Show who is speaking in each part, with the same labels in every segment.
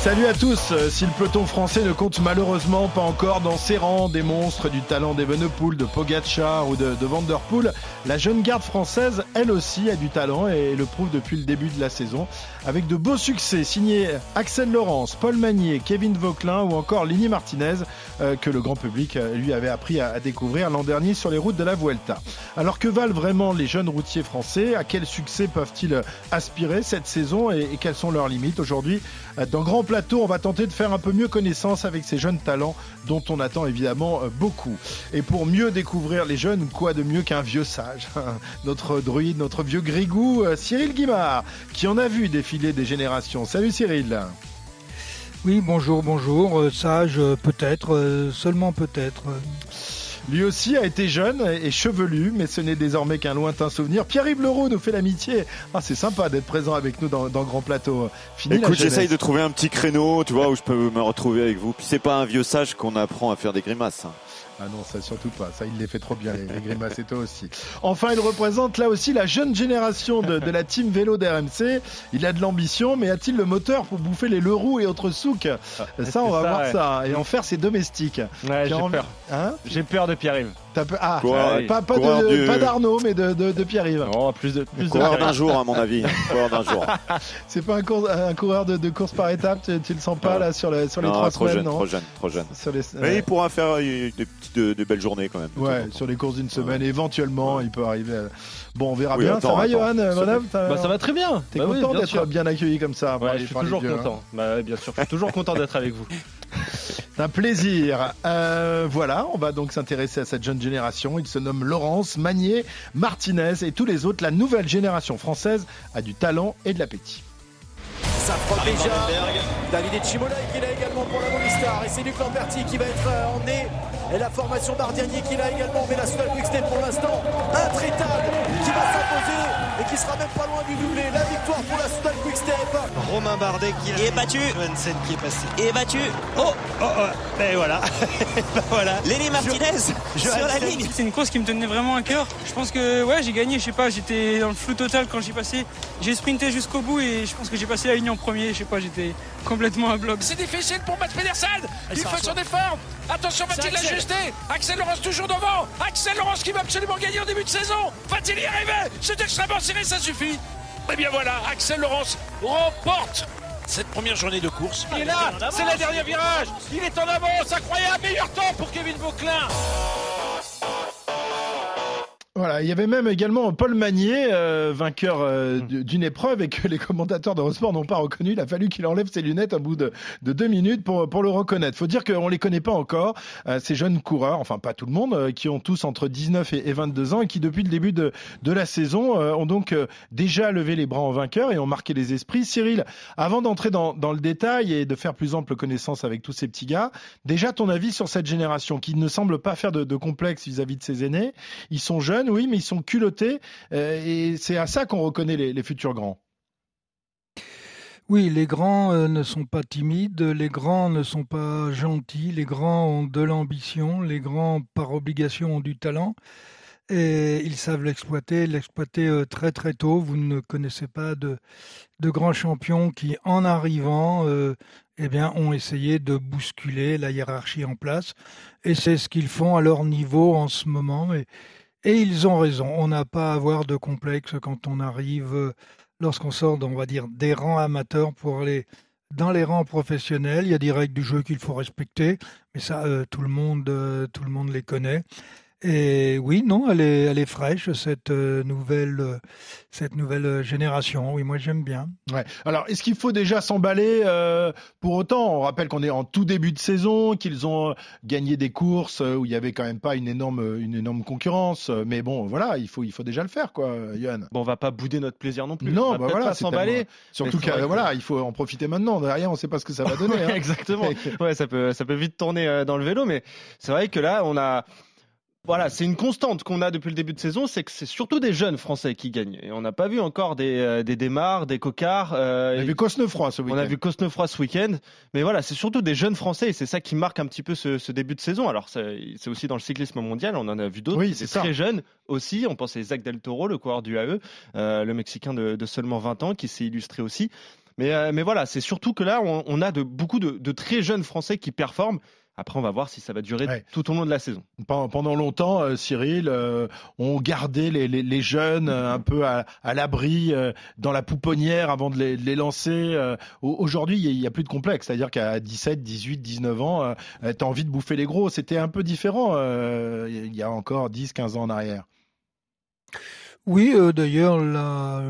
Speaker 1: Salut à tous. Si le peloton français ne compte malheureusement pas encore dans ses rangs des monstres du talent d'Evenepoel, de Pogacar ou de, de Vanderpool, la jeune garde française, elle aussi, a du talent et le prouve depuis le début de la saison. Avec de beaux succès signés Axel Laurence, Paul Magnier, Kevin Vauquelin ou encore Lini Martinez, euh, que le grand public euh, lui avait appris à, découvrir l'an dernier sur les routes de la Vuelta. Alors que valent vraiment les jeunes routiers français? À quel succès peuvent-ils aspirer cette saison et, et quelles sont leurs limites Aujourd'hui, euh, dans Grand Plateau, on va tenter de faire un peu mieux connaissance avec ces jeunes talents dont on attend évidemment euh, beaucoup. Et pour mieux découvrir les jeunes, quoi de mieux qu'un vieux sage? Notre druide, notre vieux grigou, euh, Cyril Guimard, qui en a vu défiler des générations. Salut Cyril
Speaker 2: Oui, bonjour, bonjour. Euh, sage, peut-être, seulement peut-être.
Speaker 1: Lui aussi a été jeune et chevelu, mais ce n'est désormais qu'un lointain souvenir. Pierre-Yves Leroux nous fait l'amitié. Ah, c'est sympa d'être présent avec nous dans, dans Grand Plateau. Fini
Speaker 3: Écoute, j'essaye de trouver un petit créneau, tu vois, où je peux me retrouver avec vous. Puis c'est pas un vieux sage qu'on apprend à faire des grimaces. hein.
Speaker 1: Ah non, ça surtout pas. Ça, il les fait trop bien, les, les grimaces et toi aussi. Enfin, il représente là aussi la jeune génération de, de la team vélo d'RMC. Il a de l'ambition, mais a-t-il le moteur pour bouffer les Leroux et autres souks Ça, on va
Speaker 4: Ah, ça,
Speaker 1: voir
Speaker 4: ouais.
Speaker 1: ça. Et en faire ses domestiques.
Speaker 4: Ouais,
Speaker 1: J'ai envie-
Speaker 4: peur.
Speaker 1: Hein
Speaker 4: J'ai peur de Pierre-Yves.
Speaker 1: Ah,
Speaker 3: Coureur-
Speaker 1: pas, pas
Speaker 3: coureur
Speaker 1: de-
Speaker 3: du-
Speaker 1: pas d'Arnaud, mais de, de, de Pierre-Yves.
Speaker 4: Non, plus de plus de
Speaker 3: Coureur d'un jour, à mon avis. Coureur d'un jour.
Speaker 1: C'est pas un, cours- un coureur de, de course par étape, tu, tu le sens pas
Speaker 3: Non.
Speaker 1: là sur, le- sur les
Speaker 3: Non,
Speaker 1: trois
Speaker 3: trop
Speaker 1: semaines,
Speaker 3: jeune,
Speaker 1: non
Speaker 3: trop jeune, trop jeune.
Speaker 1: Sur les,
Speaker 3: Mais
Speaker 1: ouais.
Speaker 3: il pourra faire euh, des petites, de, de belles journées quand même.
Speaker 1: Ouais, sur les courses d'une semaine, éventuellement, il peut arriver. à- Bon, on verra
Speaker 3: Oui,
Speaker 1: bien.
Speaker 3: attends,
Speaker 1: ça va. Johan,
Speaker 3: Ça
Speaker 1: Monov
Speaker 4: Bah, ça va très bien.
Speaker 1: T'es
Speaker 4: Bah
Speaker 1: content d'être bien accueilli comme ça
Speaker 4: Ouais, je suis toujours
Speaker 1: vieux, hein.
Speaker 4: content. Bah bien sûr, je suis toujours content d'être avec vous.
Speaker 1: C'est un plaisir. Euh, voilà, on va donc s'intéresser à cette jeune génération. Il se nomme Laurence, Magnier, Martinez et tous les autres. La nouvelle génération française a du talent et de l'appétit.
Speaker 5: Ça frotte déjà. Cimolai qui là également pour la Movistar. Et c'est Luc Lamberti qui va être euh, en nez. Et la formation Bardiani qui là également. Mais la Soudal Quickstep pour l'instant intraitable qui va s'imposer et qui sera même pas loin du doublé. La victoire pour la Soudal Quickstep.
Speaker 6: Romain Bardet qui est battu. Johansen qui est passé. Et battu. Oh, oh, oh. Ben voilà. ben voilà. Lenny Martinez sur la ligne.
Speaker 7: C'est une course qui me tenait vraiment à cœur. Je pense que ouais, j'ai gagné, je sais pas, j'étais dans le flou total quand j'ai passé. J'ai sprinté jusqu'au bout et je pense que j'ai passé la ligne en premier, je sais pas, j'étais complètement à bloc.
Speaker 8: C'est difficile pour Matt Pedersen. Il fait son effort. Attention, va-t-il l'ajuster Axel Laurence toujours devant. Axel Laurence qui va absolument gagner en début de saison. Va-t-il y arriver? C'est extrêmement serré, ça suffit. Et bien voilà, Axel Laurence remporte cette première journée de course. Il est là, c'est le dernier virage. Il est en avance, incroyable. Meilleur temps pour Kevin Vauquelin.
Speaker 1: Voilà, il y avait même également Paul Magnier, euh, vainqueur euh, d- d'une épreuve et que les commentateurs de Eurosport n'ont pas reconnu. Il a fallu qu'il enlève ses lunettes au bout de, de deux minutes pour, pour le reconnaître. Faut dire qu'on les connaît pas encore, euh, ces jeunes coureurs, enfin pas tout le monde, euh, qui ont tous entre 19 et, et 22 ans et qui depuis le début de, de la saison euh, ont donc euh, déjà levé les bras en vainqueur et ont marqué les esprits. Cyril, avant d'entrer dans, dans le détail et de faire plus ample connaissance avec tous ces petits gars, déjà ton avis sur cette génération qui ne semble pas faire de, de complexe vis-à-vis de ses aînés? Ils sont jeunes, oui, mais ils sont culottés euh, et c'est à ça qu'on reconnaît les, futurs grands.
Speaker 2: Oui, les grands euh, ne sont pas timides, les grands ne sont pas gentils, les grands ont de l'ambition, les grands par obligation ont du talent et ils savent l'exploiter, l'exploiter euh, très très tôt. Vous ne connaissez pas de, grands champions qui, en arrivant, eh bien, ont essayé de bousculer la hiérarchie en place et c'est ce qu'ils font à leur niveau en ce moment. Et ils ont raison. On n'a pas à avoir de complexe quand on arrive, euh, lorsqu'on sort, on va dire, des rangs amateurs pour aller dans les rangs professionnels. Il y a des règles du jeu qu'il faut respecter, mais ça, euh, tout le monde, euh, tout le monde les connaît. Et oui, non, elle est, elle est fraîche cette euh, nouvelle, euh, cette nouvelle génération. Oui, moi j'aime bien.
Speaker 1: Ouais. Alors, est-ce qu'il faut déjà s'emballer euh, pour autant? On rappelle qu'on est en tout début de saison, qu'ils ont gagné des courses euh, où il y avait quand même pas une énorme, une énorme concurrence. euh, Mais bon, voilà, il faut, il faut déjà le faire, quoi, Johan.
Speaker 4: Bon, on va pas bouder notre plaisir non plus.
Speaker 1: Non,
Speaker 4: on va
Speaker 1: bah voilà,
Speaker 4: pas s'emballer.
Speaker 1: tellement- Surtout que voilà, il faut en profiter maintenant. Derrière, on ne sait pas ce que ça va donner. hein.
Speaker 4: Exactement. Ouais, ça peut, ça peut vite tourner euh, dans le vélo, mais c'est vrai que là, on a. voilà, c'est une constante qu'on a depuis le début de saison, c'est que c'est surtout des jeunes Français qui gagnent. Et on n'a pas vu encore des, euh, des démarres, des cocards. euh,
Speaker 1: On a vu Cosnefroy ce week-end.
Speaker 4: on a vu Cosnefroy ce week-end. Mais voilà, c'est surtout des jeunes Français et c'est ça qui marque un petit peu ce, ce début de saison. Alors, c'est aussi dans le cyclisme mondial, on en a vu d'autres.
Speaker 1: Oui, c'est
Speaker 4: très jeunes aussi. On pense à Isaac Del Toro, le coureur du AE, euh, le Mexicain de, de seulement 20 ans, qui s'est illustré aussi. Mais, euh, mais voilà, c'est surtout que là, on, on a de, beaucoup de, de très jeunes Français qui performent. Après, on va voir si ça va durer
Speaker 1: Ouais.
Speaker 4: tout au long de la saison.
Speaker 1: Pendant, longtemps, euh, Cyril, euh, on gardait les, les, les jeunes euh, un peu à, à l'abri euh, dans la pouponnière avant de les, de les lancer. euh. Au- Aujourd'hui, il n'y a, plus de complexe. C'est-à-dire qu'à 17, 18, 19 ans, euh, tu as envie de bouffer les gros. C'était un peu différent euh, il y a encore 10, 15 ans en arrière.
Speaker 2: Oui, euh, d'ailleurs, la,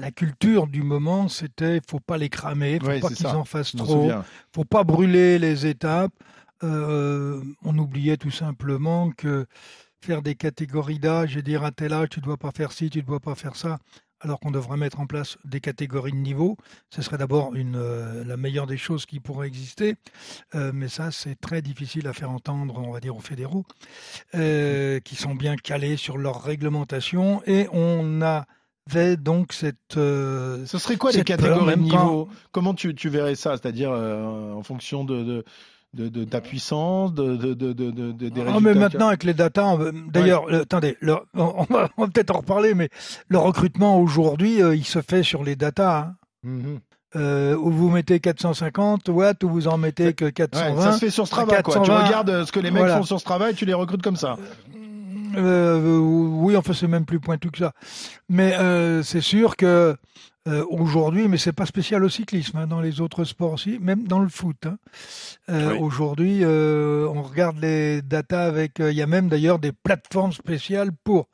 Speaker 2: la culture du moment, c'était il faut pas les cramer, faut pas qu'ils en fassent
Speaker 1: m'en
Speaker 2: trop,
Speaker 1: souviens.
Speaker 2: faut pas brûler les étapes. Euh, on oubliait tout simplement que faire des catégories d'âge et dire à tel âge tu dois pas faire ci, tu dois pas faire ça, alors qu'on devrait mettre en place des catégories de niveau, ce serait d'abord une euh, la meilleure des choses qui pourrait exister. Euh, mais ça, c'est très difficile à faire entendre, on va dire, aux fédéraux, qui sont bien calés sur leur réglementation. Et on avait donc cette... euh,
Speaker 1: Ce serait quoi les catégories de niveau? Comment tu, tu verrais ça? C'est-à-dire euh, en fonction de, de, de, de ta puissance, de, de, de, de, de- des
Speaker 2: Ah,
Speaker 1: résultats
Speaker 2: mais
Speaker 1: que-
Speaker 2: maintenant, avec les va- d'ailleurs, le- attendez, le- on va, va peut-être en reparler, mais le recrutement aujourd'hui, euh, il se fait sur les datas. hein.
Speaker 1: Mhm.
Speaker 2: Euh, où vous mettez 450 watts, ou vous en mettez que
Speaker 1: Ouais,
Speaker 2: 420.
Speaker 1: ça se fait sur Strava, quoi. Tu
Speaker 2: 420,
Speaker 1: regardes ce que les mecs
Speaker 2: voilà.
Speaker 1: font sur Strava et tu les recrutes comme ça.
Speaker 2: Euh, oui, enfin c'est même plus pointu que ça. Mais euh, c'est sûr que euh, aujourd'hui, mais c'est pas spécial au cyclisme, hein, dans les autres sports aussi, même dans le foot. hein. Euh,
Speaker 3: Oui.
Speaker 2: Aujourd'hui, euh, on regarde les datas avec. euh, Il y a même d'ailleurs des plateformes spéciales pour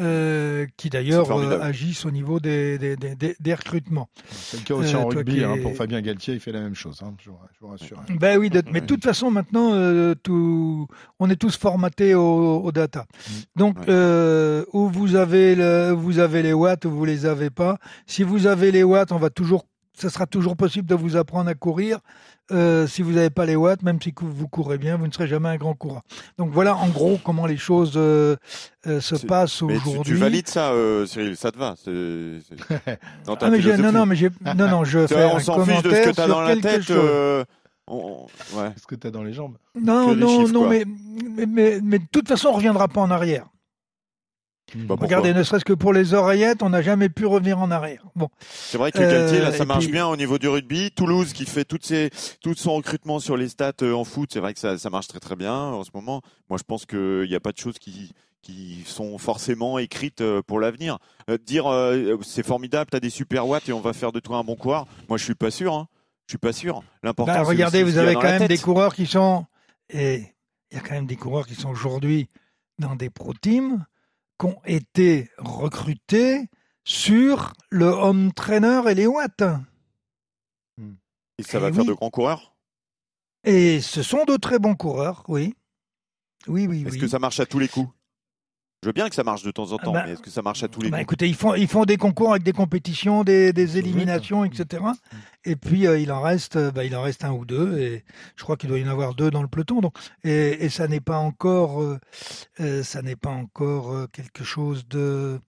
Speaker 2: euh, qui d'ailleurs euh, agissent au niveau des, des, des, des- des recrutements.
Speaker 1: C'est le cas aussi
Speaker 2: Euh,
Speaker 1: en rugby. hein, pour Fabien Galtier, il fait la même chose. hein, je, vous, je vous rassure.
Speaker 2: Ben oui, de- mais de toute façon, maintenant, euh, tout, on est tous formatés au, au data. Donc,
Speaker 3: Ouais.
Speaker 2: où vous avez, le, vous avez les watts, ou vous les avez pas. Si vous avez les watts, on va toujours, ça sera toujours possible de vous apprendre à courir. Euh, si vous n'avez pas les watts, même si vous courez bien, vous ne serez jamais un grand coureur. Donc voilà, en gros, comment les choses euh, euh, se passent
Speaker 3: Mais tu, tu
Speaker 2: aujourd'hui.
Speaker 3: valides ça, euh, Cyril, ça te va dans ta
Speaker 2: Ah, mais non, non, mais non, non, je fais
Speaker 3: on
Speaker 2: un
Speaker 3: s'en fiche de ce
Speaker 2: commentaire
Speaker 3: que tu as
Speaker 2: sur
Speaker 3: dans la tête. on- ouais.
Speaker 1: Que tu as dans les jambes
Speaker 2: Non, non,
Speaker 3: chiffres,
Speaker 2: non, mais, mais, mais, mais de toute façon, on reviendra pas en arrière.
Speaker 3: Bah,
Speaker 2: Regardez, ne serait-ce que pour les oreillettes, on n'a jamais pu revenir en arrière. Bon,
Speaker 3: C'est vrai que
Speaker 2: Euh,
Speaker 3: Galtier, là, ça marche
Speaker 2: puis-
Speaker 3: bien au niveau du rugby. Toulouse, qui fait toutes ses, tout son recrutement sur les stats euh, en foot, c'est vrai que ça, ça marche très très bien en ce moment. Moi, je pense qu'il n'y a pas de choses qui, qui sont forcément écrites euh, pour l'avenir. Dire euh, c'est formidable, tu as des super watts et on va faire de toi un bon coureur, moi, je suis pas sûr. Hein. Je suis pas sûr. L'important,
Speaker 2: Bah, regardez, vous avez quand même
Speaker 3: tête.
Speaker 2: des coureurs qui sont, et il y a quand même des coureurs qui sont aujourd'hui dans des pro teams, qui ont été recrutés sur le home trainer et les watts.
Speaker 3: Et ça va faire de grands coureurs?
Speaker 2: Et ce sont de très bons coureurs, oui. Oui, oui,
Speaker 3: Est-ce
Speaker 2: oui.
Speaker 3: que ça marche à tous les coups? Je veux bien que ça marche de temps en temps,
Speaker 2: bah,
Speaker 3: mais est-ce que ça marche à tous les
Speaker 2: Bah, écoutez, ils font, ils font des concours avec des compétitions, des, éliminations, etc. Et puis euh, il en reste, euh, bah, il en reste un ou deux, et je crois qu'il doit y en avoir deux dans le peloton. Donc, et, et ça n'est pas encore, euh, ça n'est pas encore euh, quelque chose de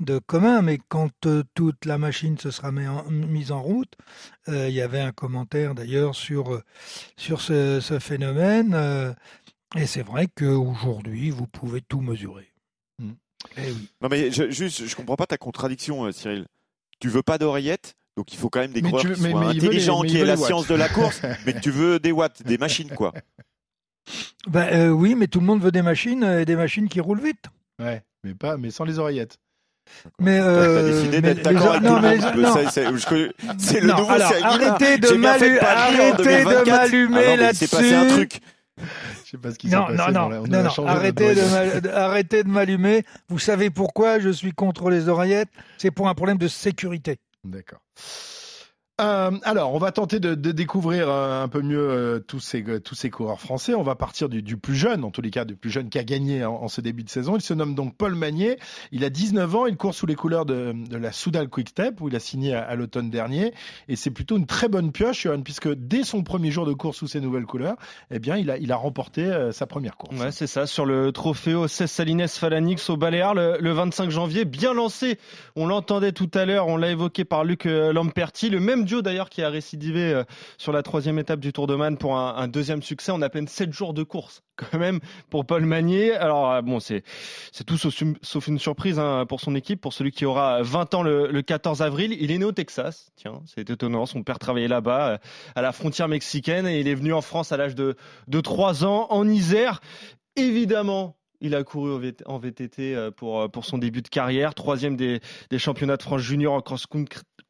Speaker 2: de commun. Mais quand euh, toute la machine se sera mis en- mise en route, euh, il y avait un commentaire d'ailleurs sur sur ce, ce phénomène. euh, et c'est vrai qu'aujourd'hui, vous pouvez tout mesurer. Eh oui.
Speaker 3: Non mais je, juste, je comprends pas ta contradiction, euh, Cyril. Tu veux pas d'oreillettes, donc il faut quand même des
Speaker 1: Mais
Speaker 3: coureurs
Speaker 1: tu-
Speaker 3: qui
Speaker 1: mais-
Speaker 3: soient
Speaker 1: mais les-
Speaker 3: intelligents, qui aient la
Speaker 1: watts.
Speaker 3: science de la course, mais que tu veux des watts, des machines quoi.
Speaker 2: Ben euh, oui, mais tout le monde veut des machines euh, et des machines qui roulent vite.
Speaker 1: Ouais, mais pas, mais sans les oreillettes.
Speaker 2: Mais
Speaker 3: T'as
Speaker 2: euh,
Speaker 3: décidé d'être d'accord avec
Speaker 2: non,
Speaker 3: tout le monde. C'est le
Speaker 2: Non,
Speaker 3: nouveau
Speaker 2: alors, arrêtez de
Speaker 3: J'ai bien fait
Speaker 2: m'allu-
Speaker 3: pas rire en
Speaker 2: arrêtez de
Speaker 3: 2024.
Speaker 2: m'allumer
Speaker 3: Ah
Speaker 2: là-dessus.
Speaker 3: C'est passé un truc.
Speaker 1: Je sais pas ce qui s'est
Speaker 2: Non,
Speaker 1: passé.
Speaker 2: non, non,
Speaker 1: on
Speaker 2: arrêtez de, arrêtez de m'allumer. Vous savez pourquoi je suis contre les oreillettes? C'est pour un problème de sécurité.
Speaker 1: D'accord. Euh, alors, on va tenter de, découvrir euh, un peu mieux euh, tous, ces, tous ces coureurs français. On va partir du, plus jeune, en tous les cas, du plus jeune qui a gagné en, ce début de saison. Il se nomme donc Paul Magnier. Il a 19 ans. Il court sous les couleurs de, la Soudal Quick Step, où il a signé à, l'automne dernier. Et c'est plutôt une très bonne pioche, Johan, puisque dès son premier jour de course sous ces nouvelles couleurs, eh bien, il a, il a remporté sa première course.
Speaker 4: Ouais, c'est ça, sur le Trofeo 16 Salines Falanix au Baléares le, le, 25 janvier. Bien lancé. On l'entendait tout à l'heure. On l'a évoqué par Luc Lamperti. Le même duo d'ailleurs qui a récidivé euh, sur la troisième étape du Tour de Man pour un, deuxième succès en à peine 7 jours de course quand même pour Paul Magnier. Alors euh, bon, c'est tout sauf, une surprise hein, pour son équipe, pour celui qui aura 20 ans le, le, 14 avril. Il est né au Texas, tiens, c'est étonnant. Son père travaillait là-bas euh, à la frontière mexicaine et il est venu en France à l'âge de de 3 ans en Isère. Évidemment, il a couru en VTT pour, pour son début de carrière, troisième des, des championnats de France junior en cross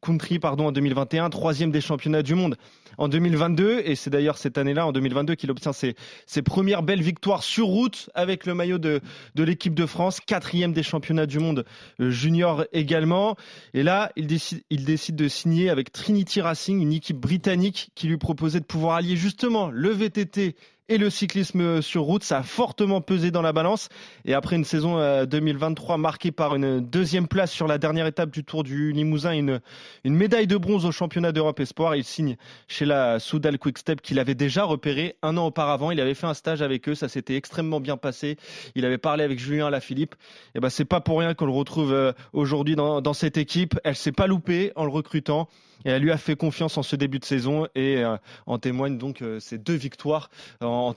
Speaker 4: country pardon, en 2021, troisième des championnats du monde en 2022. Et c'est d'ailleurs cette année-là, en 2022, qu'il obtient ses, ses, premières belles victoires sur route avec le maillot de, de l'équipe de France, quatrième des championnats du monde junior également. Et là, il décide, il décide de signer avec Trinity Racing, une équipe britannique qui lui proposait de pouvoir allier justement le VTT et le cyclisme sur route, ça a fortement pesé dans la balance. Et après une saison 2023 marquée par une deuxième place sur la dernière étape du Tour du Limousin, une, médaille de bronze au championnat d'Europe Espoir, il signe chez la Soudal Quickstep qu'il avait déjà repéré un an auparavant. Il avait fait un stage avec eux, ça s'était extrêmement bien passé. Il avait parlé avec Julien Lafilippe. Et ben c'est pas pour rien qu'on le retrouve aujourd'hui dans, cette équipe. Elle s'est pas loupée en le recrutant. Et elle lui a fait confiance en ce début de saison et euh, en témoignent donc euh, ces deux victoires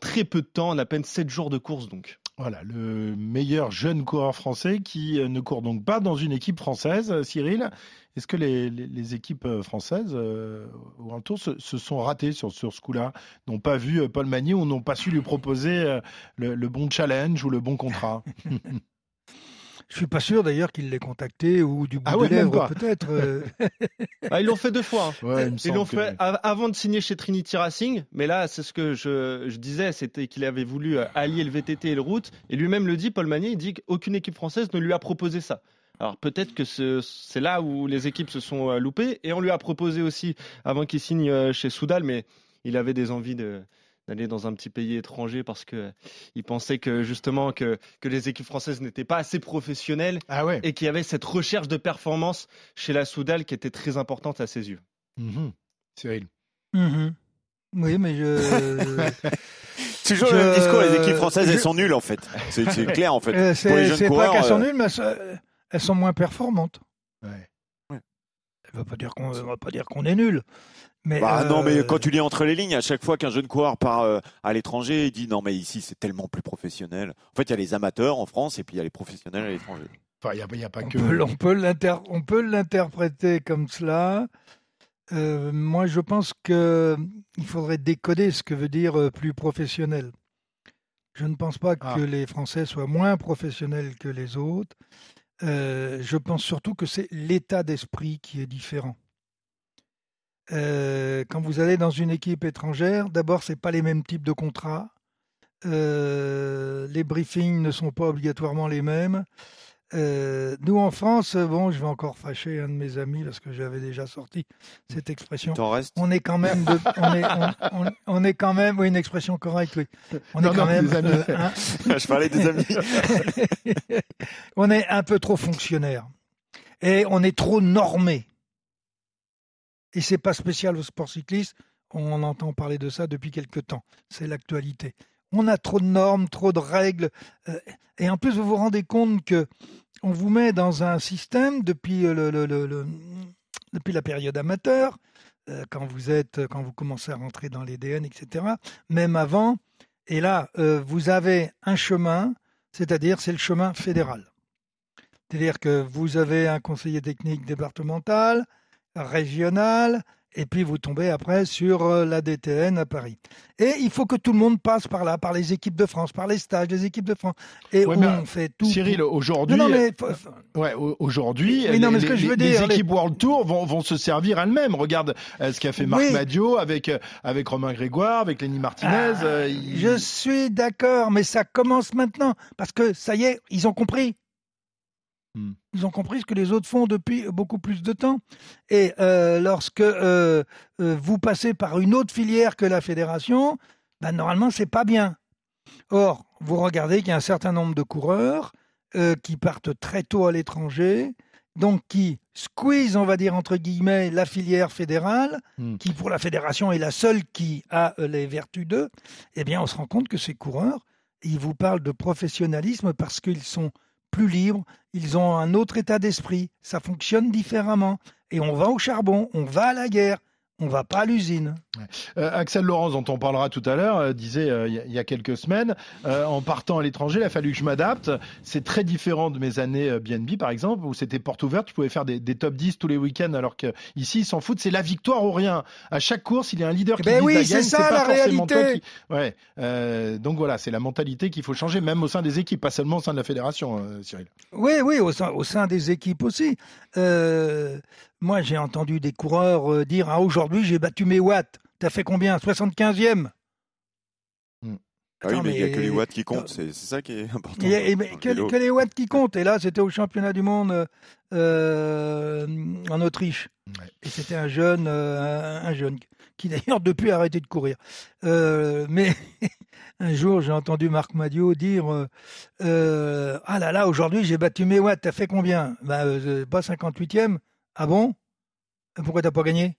Speaker 4: très peu de temps, en à peine sept jours de course donc.
Speaker 1: Voilà, le meilleur jeune coureur français qui euh, ne court donc pas dans une équipe française, Cyril. Est-ce que les, les, les, équipes françaises euh, au Grand Tour se, se, sont ratées sur, sur ce coup-là? N'ont pas vu Paul Magny ou n'ont pas su lui proposer le, le bon challenge ou le bon contrat?
Speaker 2: Je suis pas sûr d'ailleurs qu'il l'ait contacté ou du bout ah ouais, des lèvres peut-être.
Speaker 4: ah, ils l'ont fait deux fois. Hein. Ouais, ils l'ont fait que... avant de signer chez Trinity Racing, mais là c'est ce que je, je disais, c'était qu'il avait voulu allier le VTT et le route, et lui-même le dit, Paul Magny, il dit qu'aucune équipe française ne lui a proposé ça. Alors peut-être que c'est là où les équipes se sont loupées, et on lui a proposé aussi avant qu'il signe chez Soudal, mais il avait des envies de d'aller dans un petit pays étranger parce que il pensait que justement que, que les équipes françaises n'étaient pas assez professionnelles
Speaker 1: ah ouais.
Speaker 4: et qu'il y avait cette recherche de performance chez la Soudal qui était très importante à ses yeux.
Speaker 1: Mmh. Cyril.
Speaker 2: Mmh. Oui, mais je.
Speaker 3: Toujours je... le même discours, les équipes françaises, je... elles sont nulles en fait. C'est clair en fait.
Speaker 2: Euh, c'est pas qu'elles sont nulles, mais elles sont moins performantes.
Speaker 1: Ouais.
Speaker 2: ouais. Ça ne veut pas dire qu'on va pas dire qu'on est nul. Mais
Speaker 3: bah,
Speaker 2: euh...
Speaker 3: Non, mais quand tu lis entre les lignes, à chaque fois qu'un jeune coureur part euh, à l'étranger, il dit non, mais ici c'est tellement plus professionnel. En fait, il y a les amateurs en France et puis il y a les professionnels à l'étranger.
Speaker 1: Enfin, il n'y a, a, pas
Speaker 2: on
Speaker 1: que.
Speaker 2: Peut, on peut l'interpréter comme cela. Euh, moi, je pense qu'il faudrait décoder ce que veut dire euh, plus professionnel. Je ne pense pas ah. que les Français soient moins professionnels que les autres. Euh, je pense surtout que c'est l'état d'esprit qui est différent. Euh, quand vous allez dans une équipe étrangère, d'abord, ce pas les mêmes types de contrats. Euh, les briefings ne sont pas obligatoirement les mêmes. Euh, nous en France, bon, je vais encore fâcher un de mes amis parce que j'avais déjà sorti cette expression. On est quand même, de, on, est, on, on, on, est quand même, oui, une expression correcte, oui. On
Speaker 3: non,
Speaker 2: est quand
Speaker 3: non,
Speaker 2: même.
Speaker 3: Euh, je parlais des amis.
Speaker 2: on est un peu trop fonctionnaire et on est trop normé. Et c'est pas spécial au sport cycliste. On entend parler de ça depuis quelque temps. C'est l'actualité. On a trop de normes, trop de règles. Euh, et en plus, vous vous rendez compte que on vous met dans un système depuis, la période amateur, euh, quand vous êtes, quand vous commencez à rentrer dans les DN, etc. Même avant. Et là, euh, vous avez un chemin, c'est-à-dire c'est le chemin fédéral. C'est-à-dire que vous avez un conseiller technique départemental, régional, et puis vous tombez après sur euh, la DTN à Paris. Et il faut que tout le monde passe par là, par les équipes de France, par les stages des équipes de France. Et
Speaker 1: ouais, on fait tout. Cyril, aujourd'hui,
Speaker 2: non, non, mais...
Speaker 1: ouais, aujourd'hui, les, les, les, dire, équipes World Tour vont, vont se servir elles-mêmes. Regarde euh, ce qu'a fait Marc oui. Madio avec euh, avec Romain Grégoire, avec Lenny Martinez.
Speaker 2: Ah, euh, il... Je suis d'accord, mais ça commence maintenant parce que ça y est, ils ont compris.
Speaker 1: Hmm.
Speaker 2: Ils ont compris ce que les autres font depuis beaucoup plus de temps. Et euh, lorsque euh, euh, vous passez par une autre filière que la fédération, ben, normalement, c'est pas bien. Or, vous regardez qu'il y a un certain nombre de coureurs euh, qui partent très tôt à l'étranger, donc qui squeeze, on va dire entre guillemets, la filière fédérale,
Speaker 1: Hmm.
Speaker 2: qui pour la fédération est la seule qui a les vertus d'eux. Eh bien, on se rend compte que ces coureurs, ils vous parlent de professionnalisme parce qu'ils sont plus libres, ils ont un autre état d'esprit, ça fonctionne différemment. Et on va au charbon, on va à la guerre, on va pas à l'usine.
Speaker 1: Euh, Axel Laurence, dont on parlera tout à l'heure, euh, disait euh, il y a- quelques semaines, en partant à l'étranger, il a fallu que je m'adapte. C'est très différent de mes années BNB, par exemple, où c'était porte ouverte, je pouvais faire des, des top 10 tous les week-ends, alors que ici ils s'en foutent, c'est la victoire ou rien. À chaque course, il y a un leader qui
Speaker 2: Ben
Speaker 1: dit
Speaker 2: oui, c'est ça,
Speaker 1: pas
Speaker 2: la réalité.
Speaker 1: qui- Ouais. Donc voilà, c'est la mentalité qu'il faut changer, même au sein des équipes, pas seulement au sein de la fédération, Cyril.
Speaker 2: Oui, oui, au sein, au sein des équipes aussi. Moi, j'ai entendu des coureurs dire ah, aujourd'hui, j'ai battu mes watts. T'as fait combien? 75e
Speaker 3: Ah oui,
Speaker 2: Attends,
Speaker 3: mais il n'y a que les watts qui comptent, c'est ça qui est important.
Speaker 2: Et- et- mais
Speaker 3: dans le
Speaker 2: que, les watts qui comptent. Et là, c'était au championnat du monde euh, euh, en Autriche.
Speaker 1: Ouais.
Speaker 2: Et c'était un jeune, euh, un jeune qui d'ailleurs depuis a arrêté de courir. Euh, mais un jour, j'ai entendu Marc Madio dire Ah là là, aujourd'hui, j'ai battu mes watts. T'as fait combien? Bah, euh, Pas 58e. Ah bon? Pourquoi t'as pas gagné?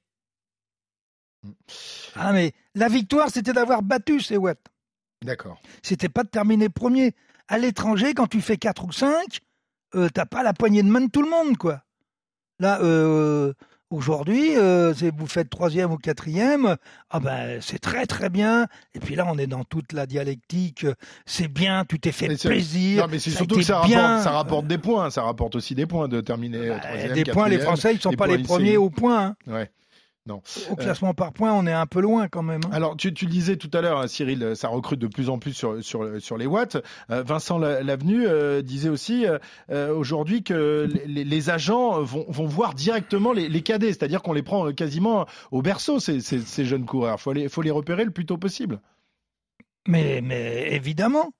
Speaker 2: Ah, mais la victoire, c'était d'avoir battu ces watts.
Speaker 1: D'accord.
Speaker 2: C'était pas de terminer premier. À l'étranger, quand tu fais 4 ou 5, euh, t'as pas la poignée de main de tout le monde, quoi. Là, euh, aujourd'hui, euh, vous faites troisième ou quatrième, ah ben c'est très très bien. Et puis là, on est dans toute la dialectique. C'est bien, tu t'es fait plaisir.
Speaker 1: Non, mais c'est surtout que ça
Speaker 2: bien.
Speaker 1: rapporte, ça rapporte des points. Ça rapporte aussi des points de terminer euh,
Speaker 2: Bah,
Speaker 1: troisième,
Speaker 2: des points, les Français, ils sont pas les premiers au point. hein.
Speaker 1: Ouais. Non.
Speaker 2: Au classement par points, on est un peu loin quand même. hein.
Speaker 1: Alors, tu, tu le disais tout à l'heure, hein, Cyril, euh, ça recrute de plus en plus sur, sur, sur les watts. Euh, Vincent La- Lavenu euh, disait aussi euh, euh, aujourd'hui que les, les agents vont, vont voir directement les, les cadets, c'est-à-dire qu'on les prend euh, quasiment au berceau, ces, ces, ces jeunes coureurs. Il faut les, faut les repérer le plus tôt possible.
Speaker 2: Mais, mais évidemment,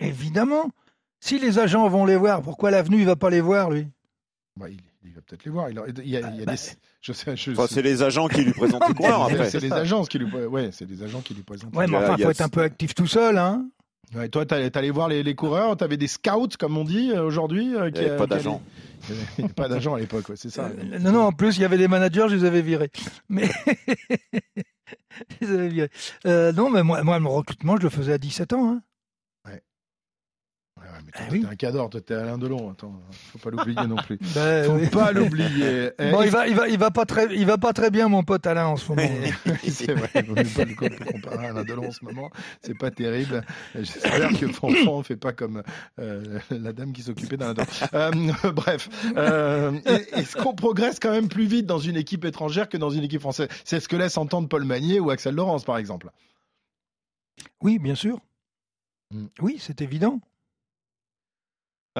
Speaker 2: évidemment. Si les agents vont les voir, pourquoi l'avenue il va pas les voir lui?
Speaker 1: Bah, il, il va peut-être les voir. Il, a- il y a, il y a
Speaker 2: Bah,
Speaker 1: des, je sais, je,
Speaker 3: Enfin, c'est les agents qui lui présentent les coureurs
Speaker 1: c'est-
Speaker 3: après.
Speaker 1: c'est les agences qui lui, ouais, c'est les agents qui lui présentent.
Speaker 2: Ouais, mais enfin,
Speaker 3: il
Speaker 2: faut
Speaker 3: a-
Speaker 2: être un peu actif tout seul, hein.
Speaker 1: Ouais, toi, t'allais allé voir les, les coureurs, t'avais des scouts, comme on dit euh, aujourd'hui. euh,
Speaker 3: Il n'y avait
Speaker 1: euh,
Speaker 3: pas d'agents.
Speaker 1: Il n'y avait pas d'agents à l'époque, ouais, c'est ça.
Speaker 2: Euh, non, non, en plus, il y avait des managers, je les avais virés. Mais. je les avais virés. Euh, non, mais moi, moi, le recrutement, je le faisais à 17 ans. Hein.
Speaker 1: Mais toi, t'étais
Speaker 2: oui.
Speaker 1: un cador, toi, t'es Alain Delon. Attends, faut pas l'oublier non plus.
Speaker 2: Ben,
Speaker 1: Faut
Speaker 2: oui.
Speaker 1: pas l'oublier. Eh,
Speaker 2: Bon, il va, il va, il va pas très, il va pas très bien, mon pote Alain, en ce moment.
Speaker 1: c'est vrai, il vaut mieux pas le co- comparer à Alain Delon en ce moment. C'est pas terrible. J'espère que Fanfan fait pas comme euh, la dame qui s'occupait d'Alain Delon. Euh, bref, euh, est-ce qu'on progresse quand même plus vite dans une équipe étrangère que dans une équipe française? C'est ce que laisse entendre Paul Magnier ou Axel Laurence, par exemple.
Speaker 2: Oui, bien sûr.
Speaker 1: Mm.
Speaker 2: Oui, c'est évident.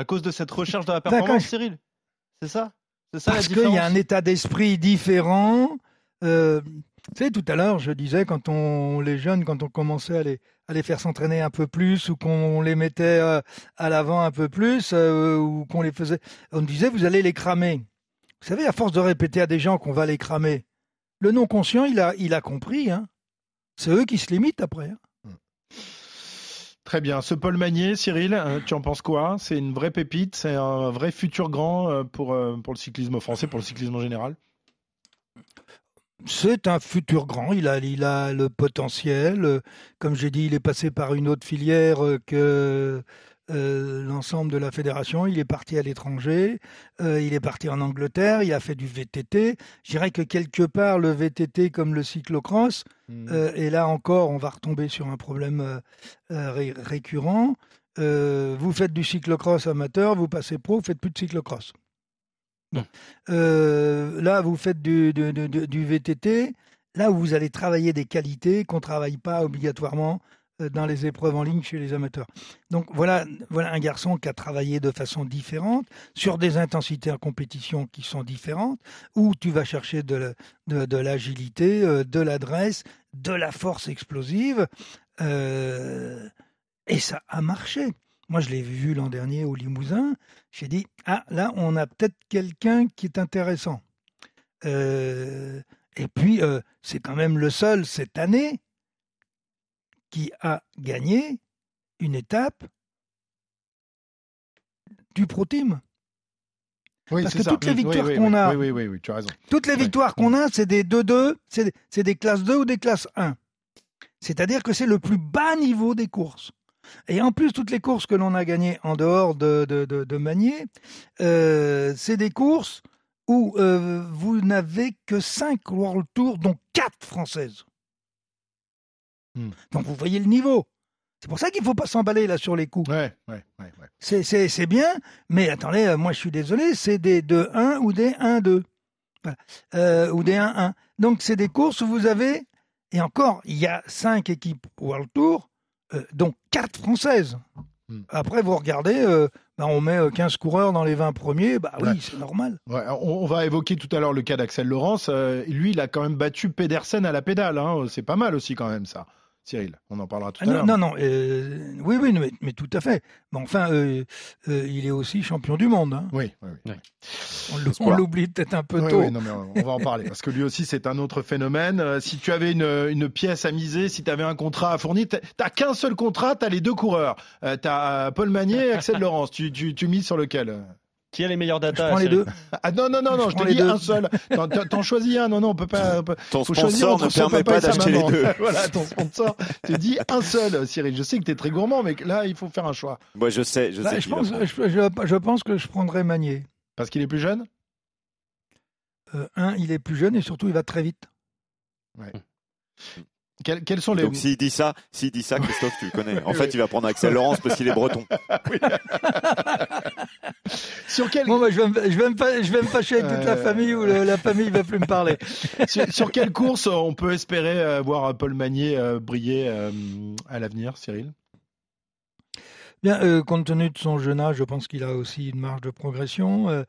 Speaker 4: À cause de cette recherche de la performance, Cyril C'est ça? C'est ça
Speaker 2: Parce qu'il y a un état d'esprit différent. Euh, tu sais, tout à l'heure, je disais, quand on, les jeunes, quand on commençait à les, à les faire s'entraîner un peu plus, ou qu'on les mettait euh, à l'avant un peu plus, euh, ou qu'on les faisait, on disait, vous allez les cramer. Vous savez, à force de répéter à des gens qu'on va les cramer, le non-conscient, il a, il a compris. Hein. C'est eux qui se limitent après. hein.
Speaker 1: Très bien. Ce Paul Magnier, Cyril, euh, tu en penses quoi? C'est une vraie pépite, c'est un vrai futur grand euh, pour, euh, pour le cyclisme français, pour le cyclisme en général?
Speaker 2: C'est un futur grand, il a, il a le potentiel. Comme j'ai dit, il est passé par une autre filière que euh, l'ensemble de la fédération. Il est parti à l'étranger, euh, il est parti en Angleterre, il a fait du VTT. Je dirais que quelque part, le VTT comme le cyclocross, euh, et là encore, on va retomber sur un problème ré- récurrent. Vous faites du cyclocross amateur, vous passez pro, vous faites plus de cyclocross. Bon. Là, vous faites du, du- du- du- du VTT, là où vous allez travailler des qualités qu'on ne travaille pas obligatoirement dans les épreuves en ligne chez les amateurs. Donc voilà, voilà un garçon qui a travaillé de façon différente, sur des intensités en compétition qui sont différentes, où tu vas chercher de, de, l'agilité, euh, de l'adresse, de la force explosive, euh, et ça a marché. Moi, je l'ai vu l'an dernier au Limousin. J'ai dit, ah, là, on a peut-être quelqu'un qui est intéressant. Euh, et puis, c'est quand même le seul cette année qui a gagné une étape du Pro Team.
Speaker 1: Oui,
Speaker 2: Parce que
Speaker 1: ça.
Speaker 2: toutes les victoires
Speaker 1: oui, oui,
Speaker 2: qu'on a-
Speaker 1: tu as raison.
Speaker 2: Toutes les victoires qu'on a, c'est des 2-2, c'est des, c'est des classes 2 ou des classes 1. C'est-à-dire que c'est le plus bas niveau des courses. Et en plus, toutes les courses que l'on a gagnées en dehors de, de, de, de Magnier, euh, c'est des courses où euh, vous n'avez que 5 World Tours, dont 4 françaises.
Speaker 1: Hmm.
Speaker 2: Donc vous voyez le niveau. C'est pour ça qu'il ne faut pas s'emballer là sur les coups.
Speaker 1: Ouais, ouais, ouais.
Speaker 2: C'est, bien, mais attendez, euh, moi je suis désolé, c'est des 2-1 ou des 1-2. Voilà. Euh, ou des 1-1. Donc c'est des courses où vous avez, et encore, il y a 5 équipes World Tour, euh, dont 4 françaises.
Speaker 1: Hmm.
Speaker 2: Après, vous regardez, euh, bah, on met euh, 15 coureurs dans les 20 premiers, bah oui, c'est normal.
Speaker 1: On va évoquer tout à l'heure le cas d'Axel Laurence. Euh, lui, il a quand même battu Pedersen à la pédale. hein. C'est pas mal aussi quand même ça. Cyril, on en parlera tout
Speaker 2: Ah
Speaker 1: à
Speaker 2: non,
Speaker 1: l'heure.
Speaker 2: non, non, euh, oui, oui, mais, mais tout à fait. Mais enfin, euh, euh, il est aussi champion du monde. hein.
Speaker 1: Oui, oui, oui.
Speaker 2: On l'oublie peut-être un peu
Speaker 1: Oui,
Speaker 2: tôt.
Speaker 1: oui, non, mais on va en parler parce que lui aussi c'est un autre phénomène. Euh, si tu avais une, une pièce à miser, si tu avais un contrat à fournir, t'as- qu'un seul contrat, t'as les deux coureurs. Euh, t'as Paul Magnier et Axel Laurence. Tu, tu, tu mises sur lequel euh?
Speaker 4: Qui a les meilleurs
Speaker 2: Je
Speaker 4: data
Speaker 2: prends les deux.
Speaker 1: Ah non non non non,
Speaker 2: Je
Speaker 1: je, te dis
Speaker 2: deux.
Speaker 1: un seul. T'en- choisis un. Non non, on peut pas. on peut-
Speaker 3: Ton
Speaker 1: faut choisir
Speaker 3: sponsor
Speaker 1: entre
Speaker 3: ne
Speaker 1: son
Speaker 3: permet
Speaker 1: papa
Speaker 3: pas d'acheter les deux.
Speaker 1: voilà, ton sponsor. Tu dis un seul, Cyril. Je sais que tu es très gourmand, mais là il faut faire un choix
Speaker 3: Moi, je sais, je sais
Speaker 2: je, pense, je, je- je que je prendrais Magnier.
Speaker 1: parce qu'il est plus jeune?
Speaker 2: Euh, un, il est plus jeune et surtout, il va très vite.
Speaker 1: Quels, quels sont les
Speaker 3: Donc s'il dit ça, s'il dit ça, Christophe, tu le connais. En fait, il va prendre Axel Laurence parce qu'il est breton.
Speaker 1: sur quel
Speaker 2: Bon, bah, je, vais me, je, vais me, je vais me fâcher avec toute la
Speaker 1: Euh.
Speaker 2: famille ou le- la famille ne va plus me parler.
Speaker 1: sur, sur quelle course euh, on peut espérer euh, voir Paul Magnier euh, briller euh, à l'avenir, Cyril?
Speaker 2: Bien, euh, compte tenu de son jeune âge, je pense qu'il a aussi une marge de progression. Euh,